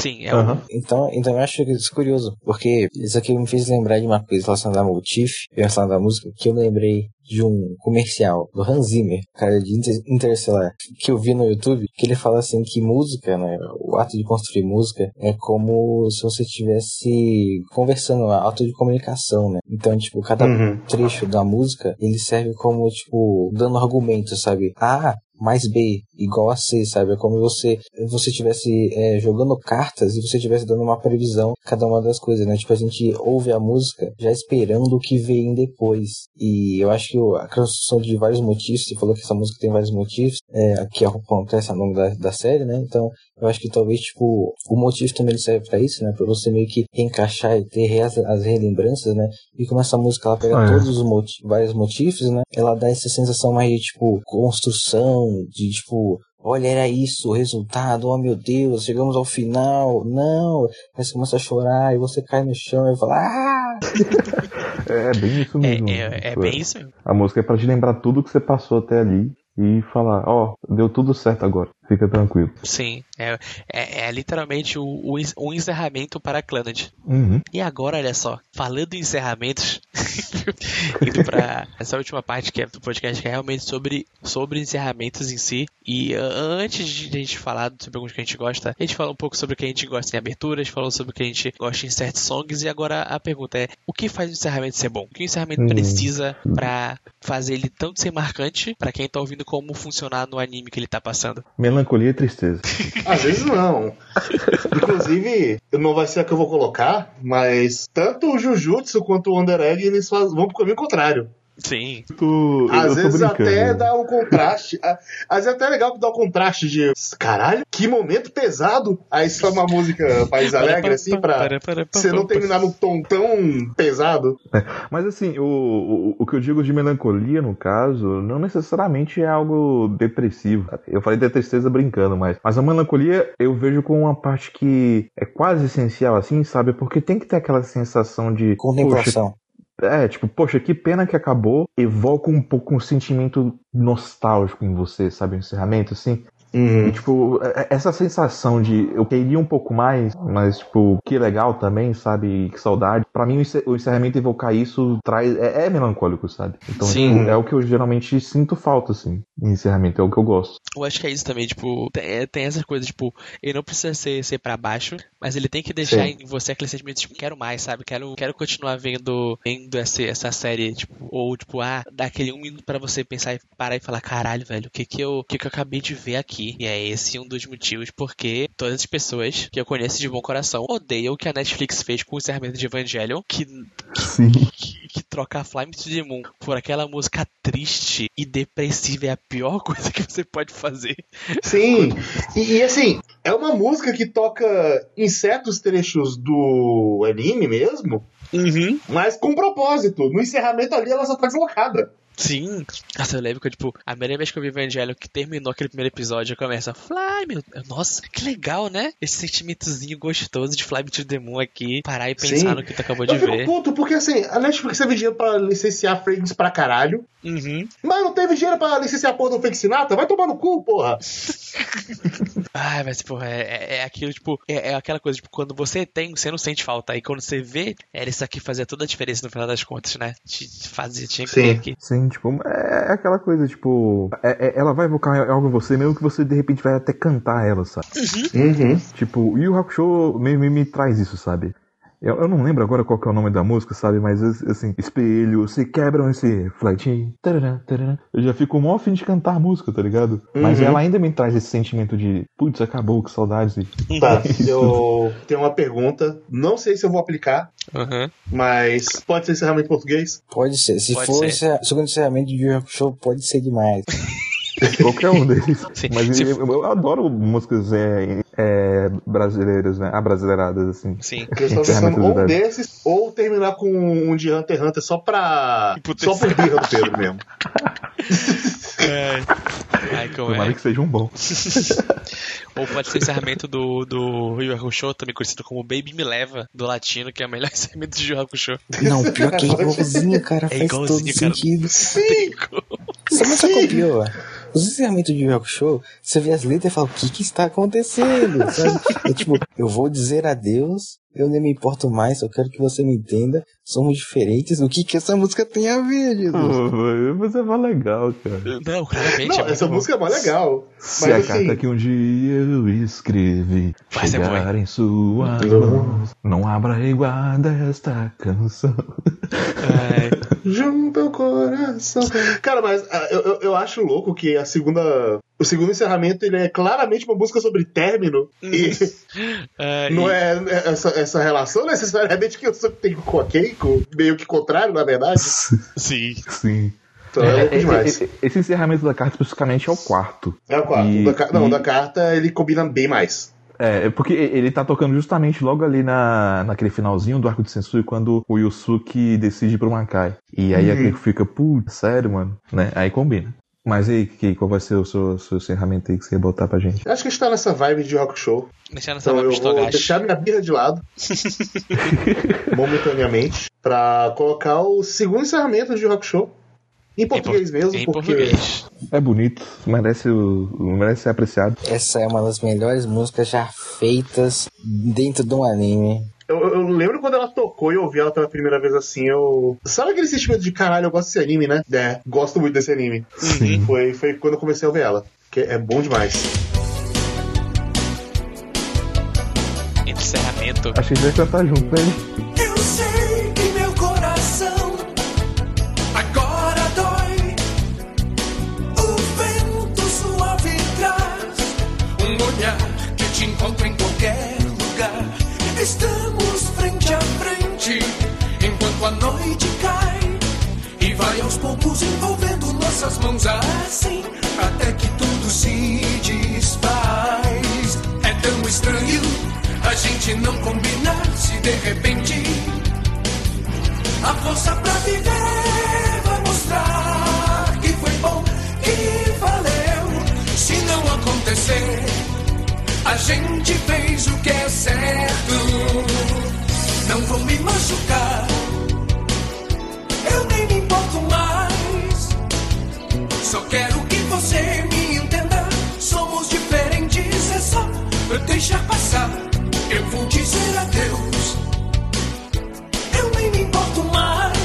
Sim, é o. Então, então eu acho isso curioso, porque isso aqui me fez lembrar de uma coisa relacionada ao motif, relacionada à música, que eu lembrei de um comercial do Hans Zimmer, cara de Inter Interstellar, que eu vi no YouTube, que ele fala assim que música, né, o ato de construir música é como se você estivesse conversando, um ato de comunicação, né? Então, tipo, cada Uhum. trecho da música, ele serve como, tipo, dando argumento, sabe? A mais B igual a C, sabe? É como você você estivesse é, jogando cartas e você estivesse dando uma previsão cada uma das coisas, né? Tipo, a gente ouve a música já esperando o que vem depois. E eu acho que a construção de vários motivos, você falou que essa música tem vários motivos, é, que acontece ao longo da, da série, né? Então, eu acho que talvez, tipo, o motivo também serve pra isso, né? Pra você meio que encaixar e ter as, as relembranças, né? E como essa música ela pega Ah, é. todos os moti- vários motivos, né? Ela dá essa sensação mais de, tipo, construção, de, tipo, olha, era isso, o resultado, oh meu Deus, chegamos ao final, não, aí você começa a chorar, e você cai no chão e fala, ah! É, é bem isso É, mesmo. é, é Tipo, bem isso mesmo. A música é pra te lembrar tudo que você passou até ali e falar, ó, deu tudo certo agora, fica tranquilo. Sim. É, é, é literalmente o, o encerramento para a Clannad. Uhum. E agora, olha só, falando em encerramentos, Indo pra essa última parte que é do podcast, que é realmente sobre, sobre encerramentos em si. E uh, antes de a gente falar sobre alguns que a gente gosta, a gente falou um pouco sobre o que a gente gosta em abertura, a gente falou sobre o que a gente gosta em certos songs, e agora a pergunta é: o que faz o encerramento ser bom? O que o encerramento Hum. precisa pra fazer ele tanto ser marcante pra quem tá ouvindo como funcionar no anime que ele tá passando? Melancolia e tristeza. Às vezes não. Inclusive, não vai ser a que eu vou colocar, mas tanto o Jujutsu quanto o Under Egg, eles faz- vão pro caminho contrário. Sim. Tu- eu Às vezes brincando. até dá um contraste. Às vezes até é legal que dá um contraste de caralho, que momento pesado. Aí só uma música País Alegre, assim, pra você não terminar num tom tão pesado. Mas assim, o, o, o que eu digo de melancolia, no caso, não necessariamente é algo depressivo. Eu falei da tristeza brincando, mas, mas a melancolia eu vejo como uma parte que é quase essencial, assim, sabe? Porque tem que ter aquela sensação de. Poxa, Contemplação. É, tipo, poxa, que pena que acabou. Evoca um pouco um sentimento nostálgico em você, sabe? O encerramento, assim. E, tipo, é- essa sensação de eu queria um pouco mais, mas, tipo, que legal também, sabe? Que saudade. Pra mim, o encer- o encerramento evocar isso traz. É, é melancólico, sabe? Então, Sim. tipo, é o que eu geralmente sinto falta, assim, em encerramento. É o que eu gosto. Eu acho que é isso também, tipo, tem, é- tem essas coisas, tipo, ele não precisa ser, ser pra baixo, mas ele tem que deixar Sim. em você aquele sentimento, tipo, quero mais, sabe? Quero, quero continuar vendo, vendo essa, essa série, tipo, ou, tipo, ah, dá aquele um minuto pra você pensar e parar e falar, caralho, velho, o que que eu, que que eu acabei de ver aqui? E é esse um dos motivos porque todas as pessoas que eu conheço de bom coração odeiam o que a Netflix fez com o encerramento de Evangelion, que Sim. que, que trocar Fly Me to the Moon por aquela música triste e depressiva é a pior coisa que você pode fazer. Sim, e, e, assim, é uma música que toca em certos trechos do anime mesmo, Uhum. mas com propósito. No encerramento ali ela só tá deslocada. Sim. Nossa, eu lembro que, tipo, a primeira vez que eu vi Evangelho, que terminou aquele primeiro episódio, começa Fly, meu. Nossa, que legal, né? Esse sentimentozinho gostoso de Fly Me to the Moon aqui. Parar e pensar Sim. no que tu acabou de Eu ver. puto, porque assim, a Netflix teve dinheiro pra licenciar Fragrance pra caralho, Uhum. mas não teve dinheiro pra licenciar a porra do Sinatra? Vai tomar no cu, porra! Ai, mas, porra, é, é- é aquilo, tipo, é, é aquela coisa, tipo, quando você tem, você não sente falta. Aí quando você vê, era isso aqui fazia toda a diferença no final das contas, né? Te, te fazia, tinha que Sim. ter aqui. Sim, tipo, é aquela coisa, tipo, é- é- ela vai evocar algo em você, mesmo que você de repente vai até cantar ela, sabe? Uhum. Tipo, o Yu Hakusho me, me, me traz isso, sabe? Eu, eu não lembro agora qual que é o nome da música, sabe? Mas assim, espelho, se quebram esse flight. tarará, tarará. Eu já fico mó afim de cantar a música, tá ligado? Mas Uhum. ela ainda me traz esse sentimento de, putz, acabou, que saudades. Tá, eu tenho uma pergunta. Não sei se eu vou aplicar, Uhum. mas pode ser encerramento em português? Pode ser. Se Pode for ser. encerra- segundo encerramento de Yu Hakusho, pode ser demais. Qualquer um deles. Sim. Mas Se- eu, eu adoro músicas é, é, brasileiras, né? Abrasileiradas, assim. Sim. Eu Encerramento pensando ou desses, ou terminar com um de Hunter x Hunter só pra. Só por birra do Pedro mesmo. Ai, como Tomara é. que seja um bom. Ou pode ser encerramento do, do Yu Yu Hakusho, também conhecido como Baby Me Leva, do latino, que é o melhor encerramento de Yu Yu Hakusho. Não, pior que é igualzinho, cara. É faz igualzinho, todo cara. sentido. Sim! Sabe essa copiou? Os encerramentos de Yu Hakusho, você vê as letras e fala, o que que está acontecendo? É tipo, eu vou dizer adeus, eu nem me importo mais, eu quero que você me entenda, somos diferentes, o que que essa música tem a ver, Jesus? Velho, Mas é mó legal, cara. Não, claramente. Não, é essa bom. música é mó legal. Se Mas a assim. carta que um dia eu escrevi Vai ser chegar boa. em suas mãos, não abra e guarda esta canção. Ai, Junto ao coração. Cara, mas ah, eu, eu, eu acho louco que a segunda. O segundo encerramento ele é claramente uma música sobre término. E ai, não e- é essa, essa relação necessariamente que eu só tenho com a Keiko, meio que contrário, na verdade. Sim. Sim. Então é, É, é, demais. é, Esse encerramento da carta especificamente é o quarto. É o quarto. E- O da não, o e- da carta ele combina bem mais. É, é porque ele tá tocando justamente logo ali na, naquele finalzinho do arco de Sensui, quando o Yusuke decide pro Makai. E aí a Keiko fica, putz, sério, mano? Né? Aí combina. Mas e aí, qual vai ser o seu, seu encerramento aí que você ia botar pra gente? Eu Acho que a gente tá nessa vibe de rock show. Deixando essa Então eu vibe de vou deixar minha birra de lado. momentaneamente. Pra colocar o segundo encerramento de rock show. Em português mesmo, Em porque. português. É bonito, merece, o- merece ser apreciado. Essa é uma das melhores músicas já feitas dentro de um anime. Eu, eu lembro quando ela tocou e eu ouvi ela pela primeira vez assim, eu. Sabe aquele sentimento de caralho, eu gosto desse anime, né? É, gosto muito desse anime. Sim. Foi, foi quando eu comecei a ouvir ela. Que é bom demais. Encerramento. Achei que vai cantar junto, né? Eu sei que meu coração agora dói. O vento suave traz um olhar que te encontra em qualquer lugar. Estamos a a noite cai e vai aos poucos envolvendo nossas mãos assim até que tudo se desfaz. É tão estranho a gente não combinar se de repente a força pra viver vai mostrar que foi bom, que valeu. Se não acontecer, a gente fez o que é certo. Não vou me machucar, Só quero que você me entenda. Somos diferentes, é só deixar passar. Eu vou dizer adeus. Eu nem me importo mais.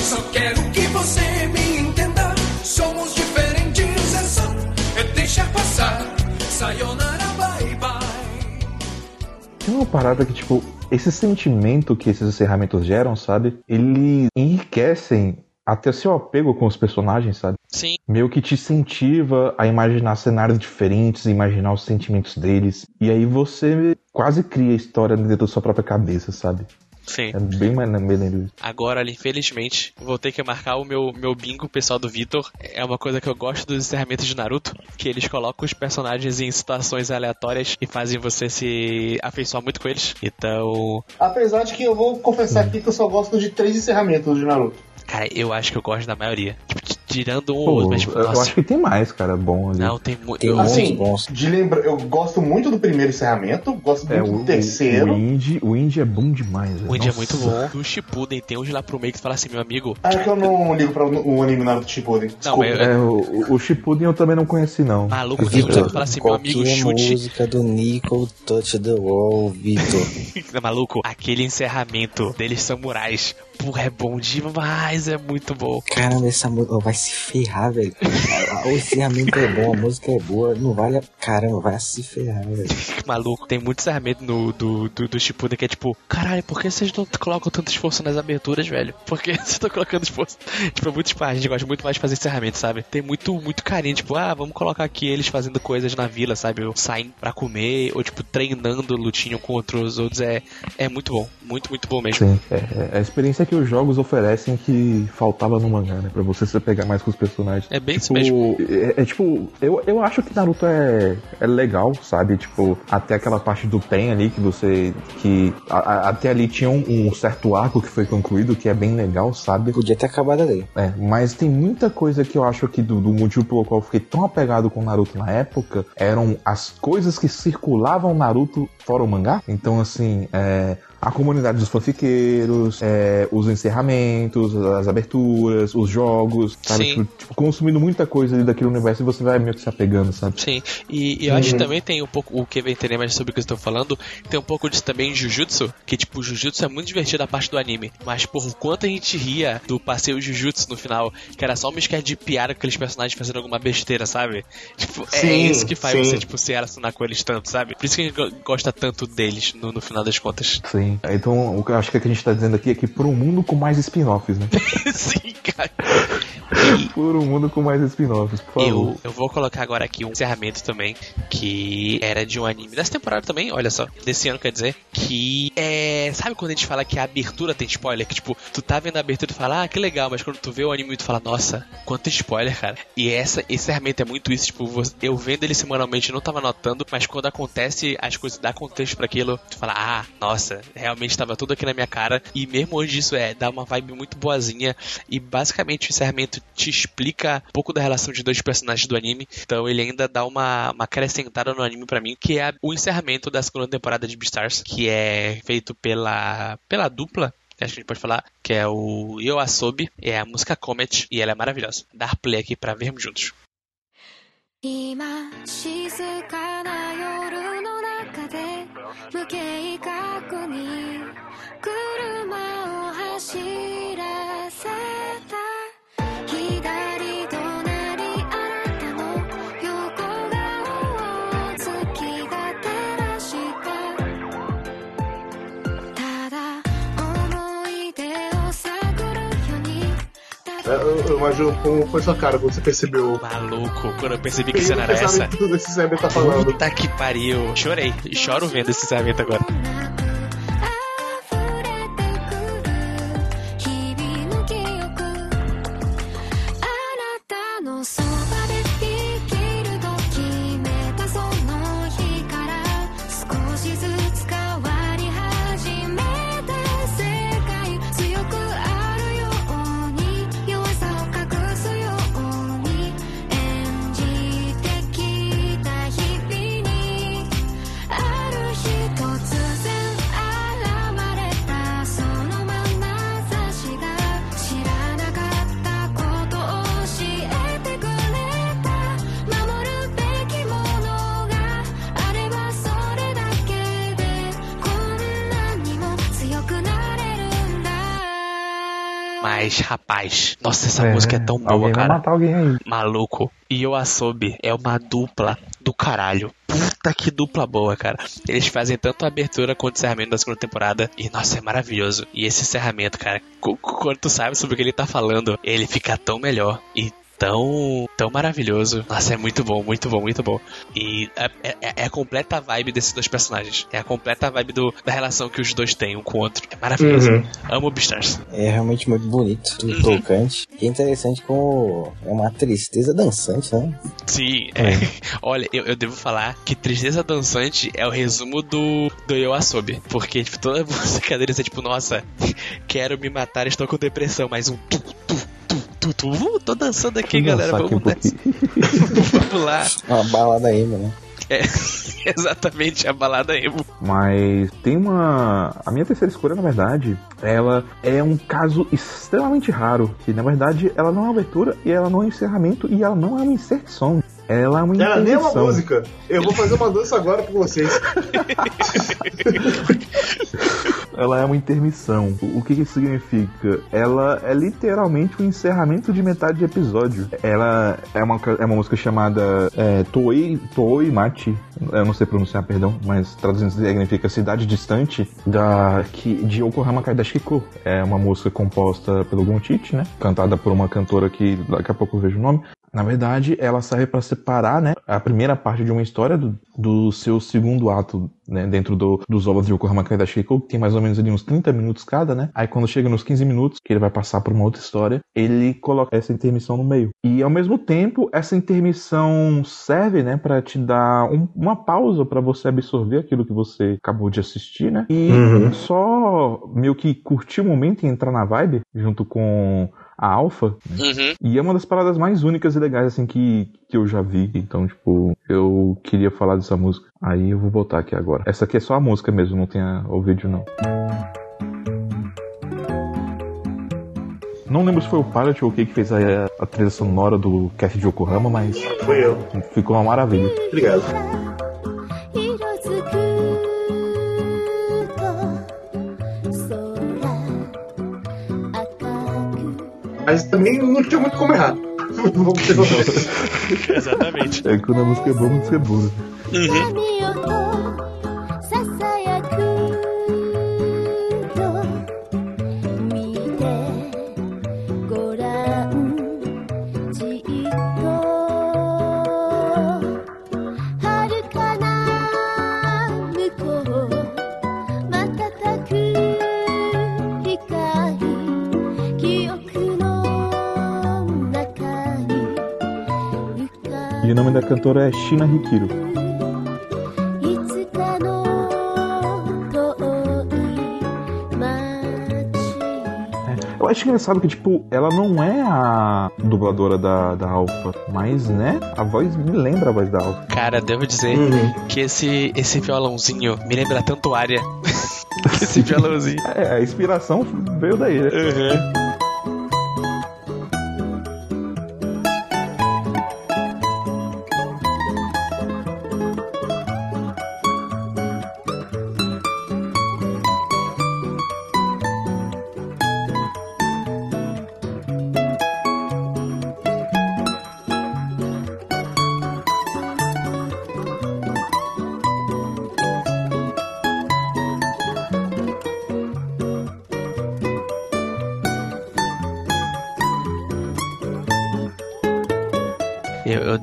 Só quero que você me entenda. Somos diferentes, é só deixar passar. Sayonara, bye bye. Tem uma parada que, tipo, esse sentimento que esses encerramentos geram, sabe? Eles enriquecem até seu apego com os personagens, sabe? Sim, Meio que te incentiva a imaginar cenários diferentes, imaginar os sentimentos deles. E aí você quase cria a história dentro da sua própria cabeça, sabe? sim. É bem maneiro. Agora, infelizmente, vou ter que marcar o meu, meu bingo pessoal do Vitor. É uma coisa que eu gosto dos encerramentos de Naruto, que eles colocam os personagens em situações aleatórias e fazem você se afeiçoar muito com eles. Então, Apesar de que eu vou confessar aqui que eu só gosto de três encerramentos de Naruto. Cara, eu acho que eu gosto da maioria. Tipo, tirando um Pô, outro, mas tipo, eu nossa, acho que tem mais, cara, bom ali. não, tem muito. Tem Assim, bons. de lembra, eu gosto muito do primeiro encerramento, gosto É, muito o, do terceiro. O, o indie, o indie é bom demais. velho. O indie é muito bom. Do Shippuden tem uns lá pro meio que fala assim, meu amigo. Ah, é que eu não ligo pra o anime Naruto Shippuden. Desculpa. mas eu- É, o, o Shippuden eu também não conheci, não. Maluco, tem uns lá que fala assim, meu amigo, chute. música do Nico Touch the Wall, Vitor. Maluco, aquele encerramento deles samurais. Porra, é bom demais, é muito bom. Caramba, essa música vai se ferrar, velho. O encerramento é bom, a música é boa, não vale a... Caramba, vai se ferrar, velho. Maluco, tem muito encerramento no, do, do, do Shippuden que é tipo, caralho, por que vocês não colocam tanto esforço nas aberturas, velho? Por que vocês estão colocando esforço? Tipo, é muito tipo, a gente gosta muito mais de fazer encerramento, sabe? Tem muito, muito carinho, tipo, ah, vamos colocar aqui eles fazendo coisas na vila, sabe? Ou saindo pra comer, ou tipo, treinando lutinho contra os outros. É, é muito bom, muito, muito bom mesmo. Sim, é, é a experiência que os jogos oferecem que faltava no mangá, né? Pra você se pegar mais com os personagens. É bem isso Tipo, mesmo. É, é tipo, eu, eu acho que Naruto é, é legal, sabe? Tipo, até aquela parte do Pen ali que você. que a- a- até ali tinha um, um certo arco que foi concluído, que é bem legal, sabe? Podia ter acabado ali. É, mas tem muita coisa que eu acho que do, do motivo pelo qual eu fiquei tão apegado com Naruto na época eram as coisas que circulavam Naruto fora o mangá. Então, assim, é, a comunidade dos fanfiqueiros, é, os encerramentos, as aberturas, os jogos, sabe? Sim. Tipo, tipo, consumindo muita coisa ali daquele universo e você vai meio que se apegando, sabe? Sim, e, e eu acho que também tem um pouco, o que vai entender mais sobre o que eu estou falando, tem um pouco disso também em Jujutsu, que tipo, Jujutsu é muito divertido a parte do anime, mas por quanto a gente ria do passeio Jujutsu no final, que era só uma esquete de piada com aqueles personagens fazendo alguma besteira, sabe? Tipo, é Sim, isso que faz sim. você, tipo, se relacionar com eles tanto, sabe? Por isso que a gente go- gosta tanto deles no, no final das contas. Sim. Então, o que eu acho que, é que a gente tá dizendo aqui é que por um mundo com mais spin-offs, né? Sim, cara. por um mundo com mais spin-offs, por favor. Eu, eu vou colocar agora aqui um encerramento também, que era de um anime dessa temporada também, olha só, desse ano quer dizer, que é. Sabe quando a gente fala que a abertura tem spoiler? Que tipo, tu tá vendo a abertura e tu fala, ah, que legal, mas quando tu vê o anime tu fala, nossa, quanto spoiler, cara. E essa, esse encerramento é muito isso, tipo, você- eu vendo ele semanalmente não tava notando, mas quando acontece as coisas, dá contexto pra aquilo, tu fala, ah, nossa, realmente tava tudo aqui na minha cara. E mesmo hoje isso é, dá uma vibe muito boazinha. E basicamente o encerramento te explica um pouco da relação de dois personagens do anime. Então ele ainda dá uma, uma acrescentada no anime pra mim, que é o encerramento da segunda temporada de Beastars, que é feito pela, pela dupla acho que a gente pode falar, que é o Yoasobi, é a música Comet, e ela é maravilhosa. Dar play aqui pra vermos juntos. 今静かな夜の 中で無計画に車を走らせた。Imagino como foi sua cara quando você percebeu. Maluco, quando eu percebi que cena era essa. tudo esse Zé tá falando. Puta que pariu. Chorei. Choro vendo esse encerramento agora. Nossa, essa É, música é tão boa, Alguém vai cara. matar alguém aí. Maluco. E o Asobi é uma dupla do caralho. Puta que dupla boa, cara. Eles fazem tanto a abertura quanto o encerramento da segunda temporada. E, nossa, é maravilhoso. E esse encerramento, cara, quando tu sabe sobre o que ele tá falando, ele fica tão melhor. E tão, tão maravilhoso. Nossa, é muito bom, muito bom, muito bom. E é, é- é a completa vibe desses dois personagens. É a completa vibe do, da relação que os dois têm um com o outro. É maravilhoso. Uhum. Amo Beastars. É realmente muito bonito, tudo tocante. E é interessante como é uma tristeza dançante, né? Sim, é. olha, eu, eu devo falar que Tristeza Dançante é o resumo do, do Yoasobi. Porque, tipo, toda a música deles é tipo, nossa, quero me matar, estou com depressão, mas um tu, tu, tu, tu, tu. Uh, tô dançando aqui, eu galera, dançar aqui um vamos. Vamos lá. Uma balada emo, né? É, exatamente, a balada emo. Mas tem uma. A minha terceira escolha, na verdade, ela é um caso extremamente raro. Que na verdade ela não é uma abertura e ela não é um encerramento e ela não é uma insert song. Ela é uma Ela nem uma música. Eu vou fazer uma dança agora com vocês. Ela é uma intermissão. O o que que isso significa? Ela é literalmente um encerramento de metade de episódio. Ela é uma, é uma música chamada é, Toei, Toei Machi. Eu não sei pronunciar, perdão, mas traduzindo significa Cidade Distante da, que, de Yokohama Kaidashiko. É uma música composta pelo Gunchichi, né? Cantada por uma cantora que daqui a pouco eu vejo o nome. Na verdade, ela serve para separar, né, a primeira parte de uma história do, do seu segundo ato, né, dentro do, dos ovos de Yokohama Kaidashiko, que tem mais ou menos ali uns 30 minutos cada, né? Aí quando chega nos 15 minutos, que ele vai passar por uma outra história, ele coloca essa intermissão no meio. E ao mesmo tempo, essa intermissão serve, né, para te dar um- uma pausa para você absorver aquilo que você acabou de assistir, né? E Uhum. só meio que curtir o momento e entrar na vibe junto com a Alpha, Uhum. e é uma das paradas mais únicas e legais, assim, que, que eu já vi. Então, tipo, eu queria falar dessa música. Aí eu vou botar aqui agora. Essa aqui é só a música mesmo, não tem a- o vídeo, não. Não lembro se foi o Pilot ou o que que fez a, a trilha sonora do cast de Yokohama, mas Foi eu. ficou uma maravilha. Obrigado. Mas também não tinha muito como errar. Exatamente. É que quando a música é boa, a música é boa. Uhum. da cantora é Shina Hikiro. Eu acho engraçado que, tipo, ela não é a dubladora da, da Alpha, mas, né, a voz me lembra a voz da Alpha. Cara, devo dizer uhum. que esse, esse violãozinho me lembra tanto área. esse violãozinho. É, a inspiração veio daí, né? Uhum.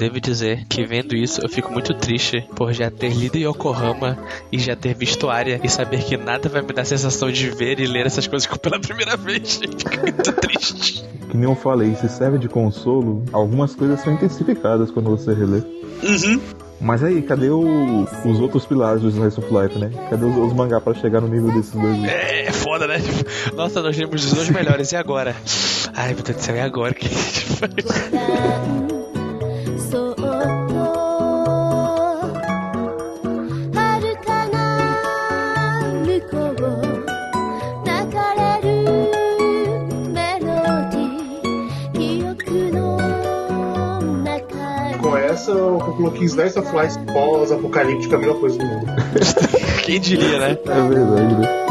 Devo dizer que vendo isso eu fico muito triste por já ter lido Yokohama e já ter visto Arya e saber que nada vai me dar a sensação de ver e ler essas coisas pela primeira vez. Fico muito triste. Que nem eu falei, se serve de consolo, algumas coisas são intensificadas quando você relê. Uhum. Mas aí, cadê o- os outros pilares do Slice of Life, né? Cadê os, os mangá pra chegar no nível desses dois? É, é foda, né? Nossa, nós lemos os dois melhores, e agora? Ai, meu Deus do céu, e agora? O que a gente faz? Essa o Kings Dice of Lies pós-apocalíptica a melhor coisa do mundo. Quem diria, né? É verdade, né?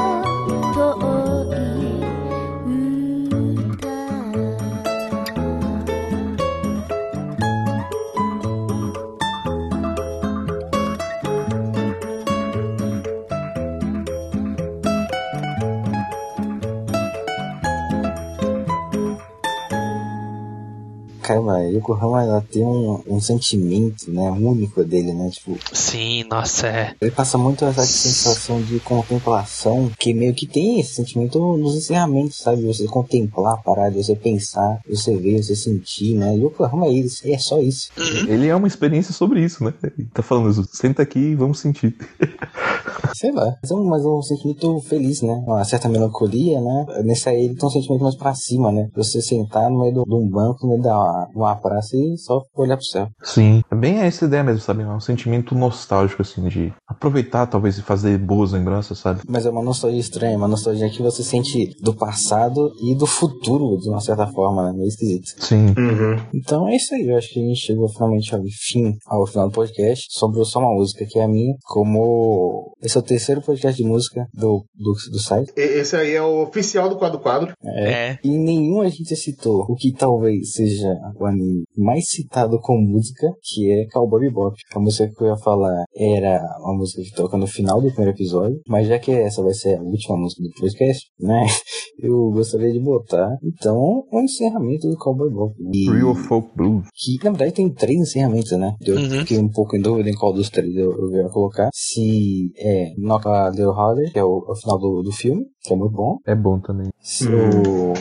Caramba, a Yokohama ela tem um, um sentimento, né, único dele, né? Tipo, Sim, nossa, é. ele passa muito essa sensação de contemplação, que meio que tem esse sentimento nos encerramentos, sabe? Você contemplar a parada, você pensar, você ver, você sentir, né? Yokohama é isso, é só isso. Ele é uma experiência sobre isso, né? Ele tá falando isso, senta aqui e vamos sentir. Sei lá. Mas é um, mas é um sentimento feliz, né? Uma certa melancolia, né? Nesse aí ele tem um sentimento mais pra cima, né? Você sentar no meio do- de um banco, no meio da uma praça e só olhar pro céu. Sim. É bem essa ideia mesmo, sabe? É um sentimento nostálgico, assim, de aproveitar, talvez, e fazer boas lembranças, sabe? Mas é uma nostalgia estranha, uma nostalgia que você sente do passado e do futuro, de uma certa forma, né? Meio esquisito. Sim. Uhum. Então é isso aí, eu acho que a gente chegou finalmente ao fim, ao final do podcast. Sobrou só uma música que é a minha, como esse é o terceiro podcast de música do, do, do site. Esse aí é o oficial do quadro quadro. É. E nenhum a gente citou o que talvez seja o anime mais citado com música, que é Cowboy Bebop. A música que eu ia falar era uma música que toca no final do primeiro episódio, mas já que essa vai ser a última música do podcast, né? Eu gostaria de botar, então, um encerramento do Cowboy Bebop. E- Real Folk Blues. que na verdade tem três encerramentos, né? Eu Uhum. fiquei um pouco em dúvida em qual dos três eu, eu ia colocar. Se é Knock a Little Harder, que é o, o final do, do filme, que é muito bom. É bom também. Se o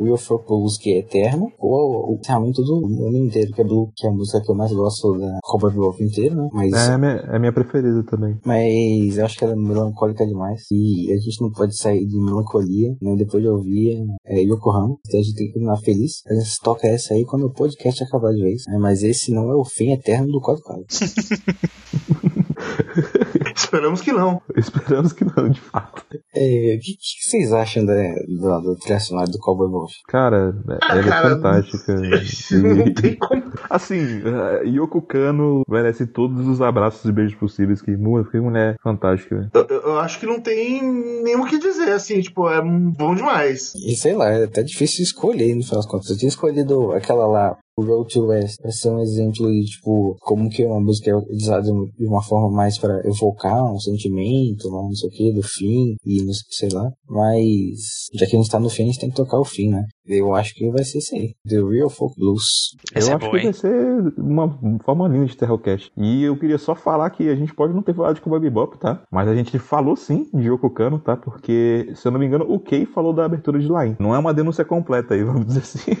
Will for Blues, que é eterno, ou o encerramento do anime inteiro, que é Blue, que é a música que eu mais gosto da Cowboy Bebop inteiro, né? Mas, É a minha, é a minha preferida também. mas eu acho que ela é melancólica demais. E a gente não pode sair de melancolia, né? Depois de ouvir é, Yokohama. Então a gente tem que terminar feliz. A gente toca essa aí quando o podcast acabar de vez. né? Mas esse não é o fim eterno do quadro quadro. Esperamos que não. Esperamos que não, de fato. É, o que, que vocês acham da, do, do trilha sonora do Cowboy Bebop? Cara, Ah, ela cara, é fantástica. Não E- tem como. Assim, eh, Yoko Kano merece todos os abraços e beijos possíveis. Que, que mulher fantástica. Eu, eu- eu acho que não tem nem o que dizer, assim, tipo, é bom demais. E sei lá, é até difícil escolher no final das contas. Eu tinha escolhido aquela lá, o Road to West, pra ser um exemplo de, tipo, como que uma música é usada de uma forma mais pra evocar um sentimento, lá, não sei o que, do fim, e não sei, sei lá. Mas, já que a gente tá no fim, a gente tem que tocar o fim, né? Eu acho que vai ser isso aí. The Real Folk Blues. Essa eu é acho boa, que hein? vai ser uma forma linda de Terrorcast. E eu queria só falar que a gente pode não ter falado de Cowboy Bebop, tá? Mas a gente falou sim de Yoko Kano, tá? Porque, se eu não me engano, o Kei falou da abertura de Line. Não é uma denúncia completa aí, vamos dizer assim.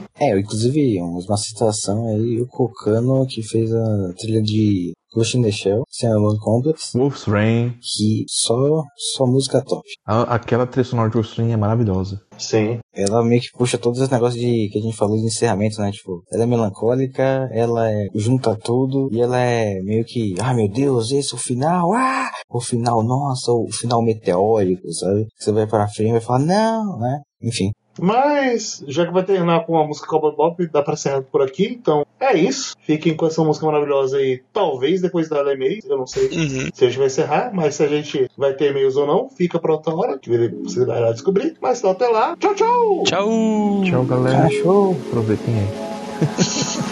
É, inclusive, uma citação aí, o Kokano que fez a trilha de Ghost in the Shell, Cinnamon Complex, Wolf's Rain. que só, só música top. A- aquela trilha sonora de Wolf's Rain é maravilhosa. Sim. Ela meio que puxa todos os negócios de, que a gente falou de encerramento, né? Tipo, ela é melancólica, ela é, junta tudo, e ela é meio que, ah meu Deus, esse é o final, ah! O final, nossa, o final meteórico, sabe? Você vai pra frente e vai falar, não, né? Enfim. Mas, já que vai terminar com a música Cowboy Bop, dá pra encerrar por aqui. Então, é isso. Fiquem com essa música maravilhosa aí. Talvez depois da e-mails, eu não sei Uhum. se a gente vai encerrar, mas se a gente vai ter e-mails ou não, fica pra outra hora, que você vai lá descobrir. Mas então, até lá. Tchau, tchau! Tchau! Tchau, galera. Cachorro! Aproveitem aí.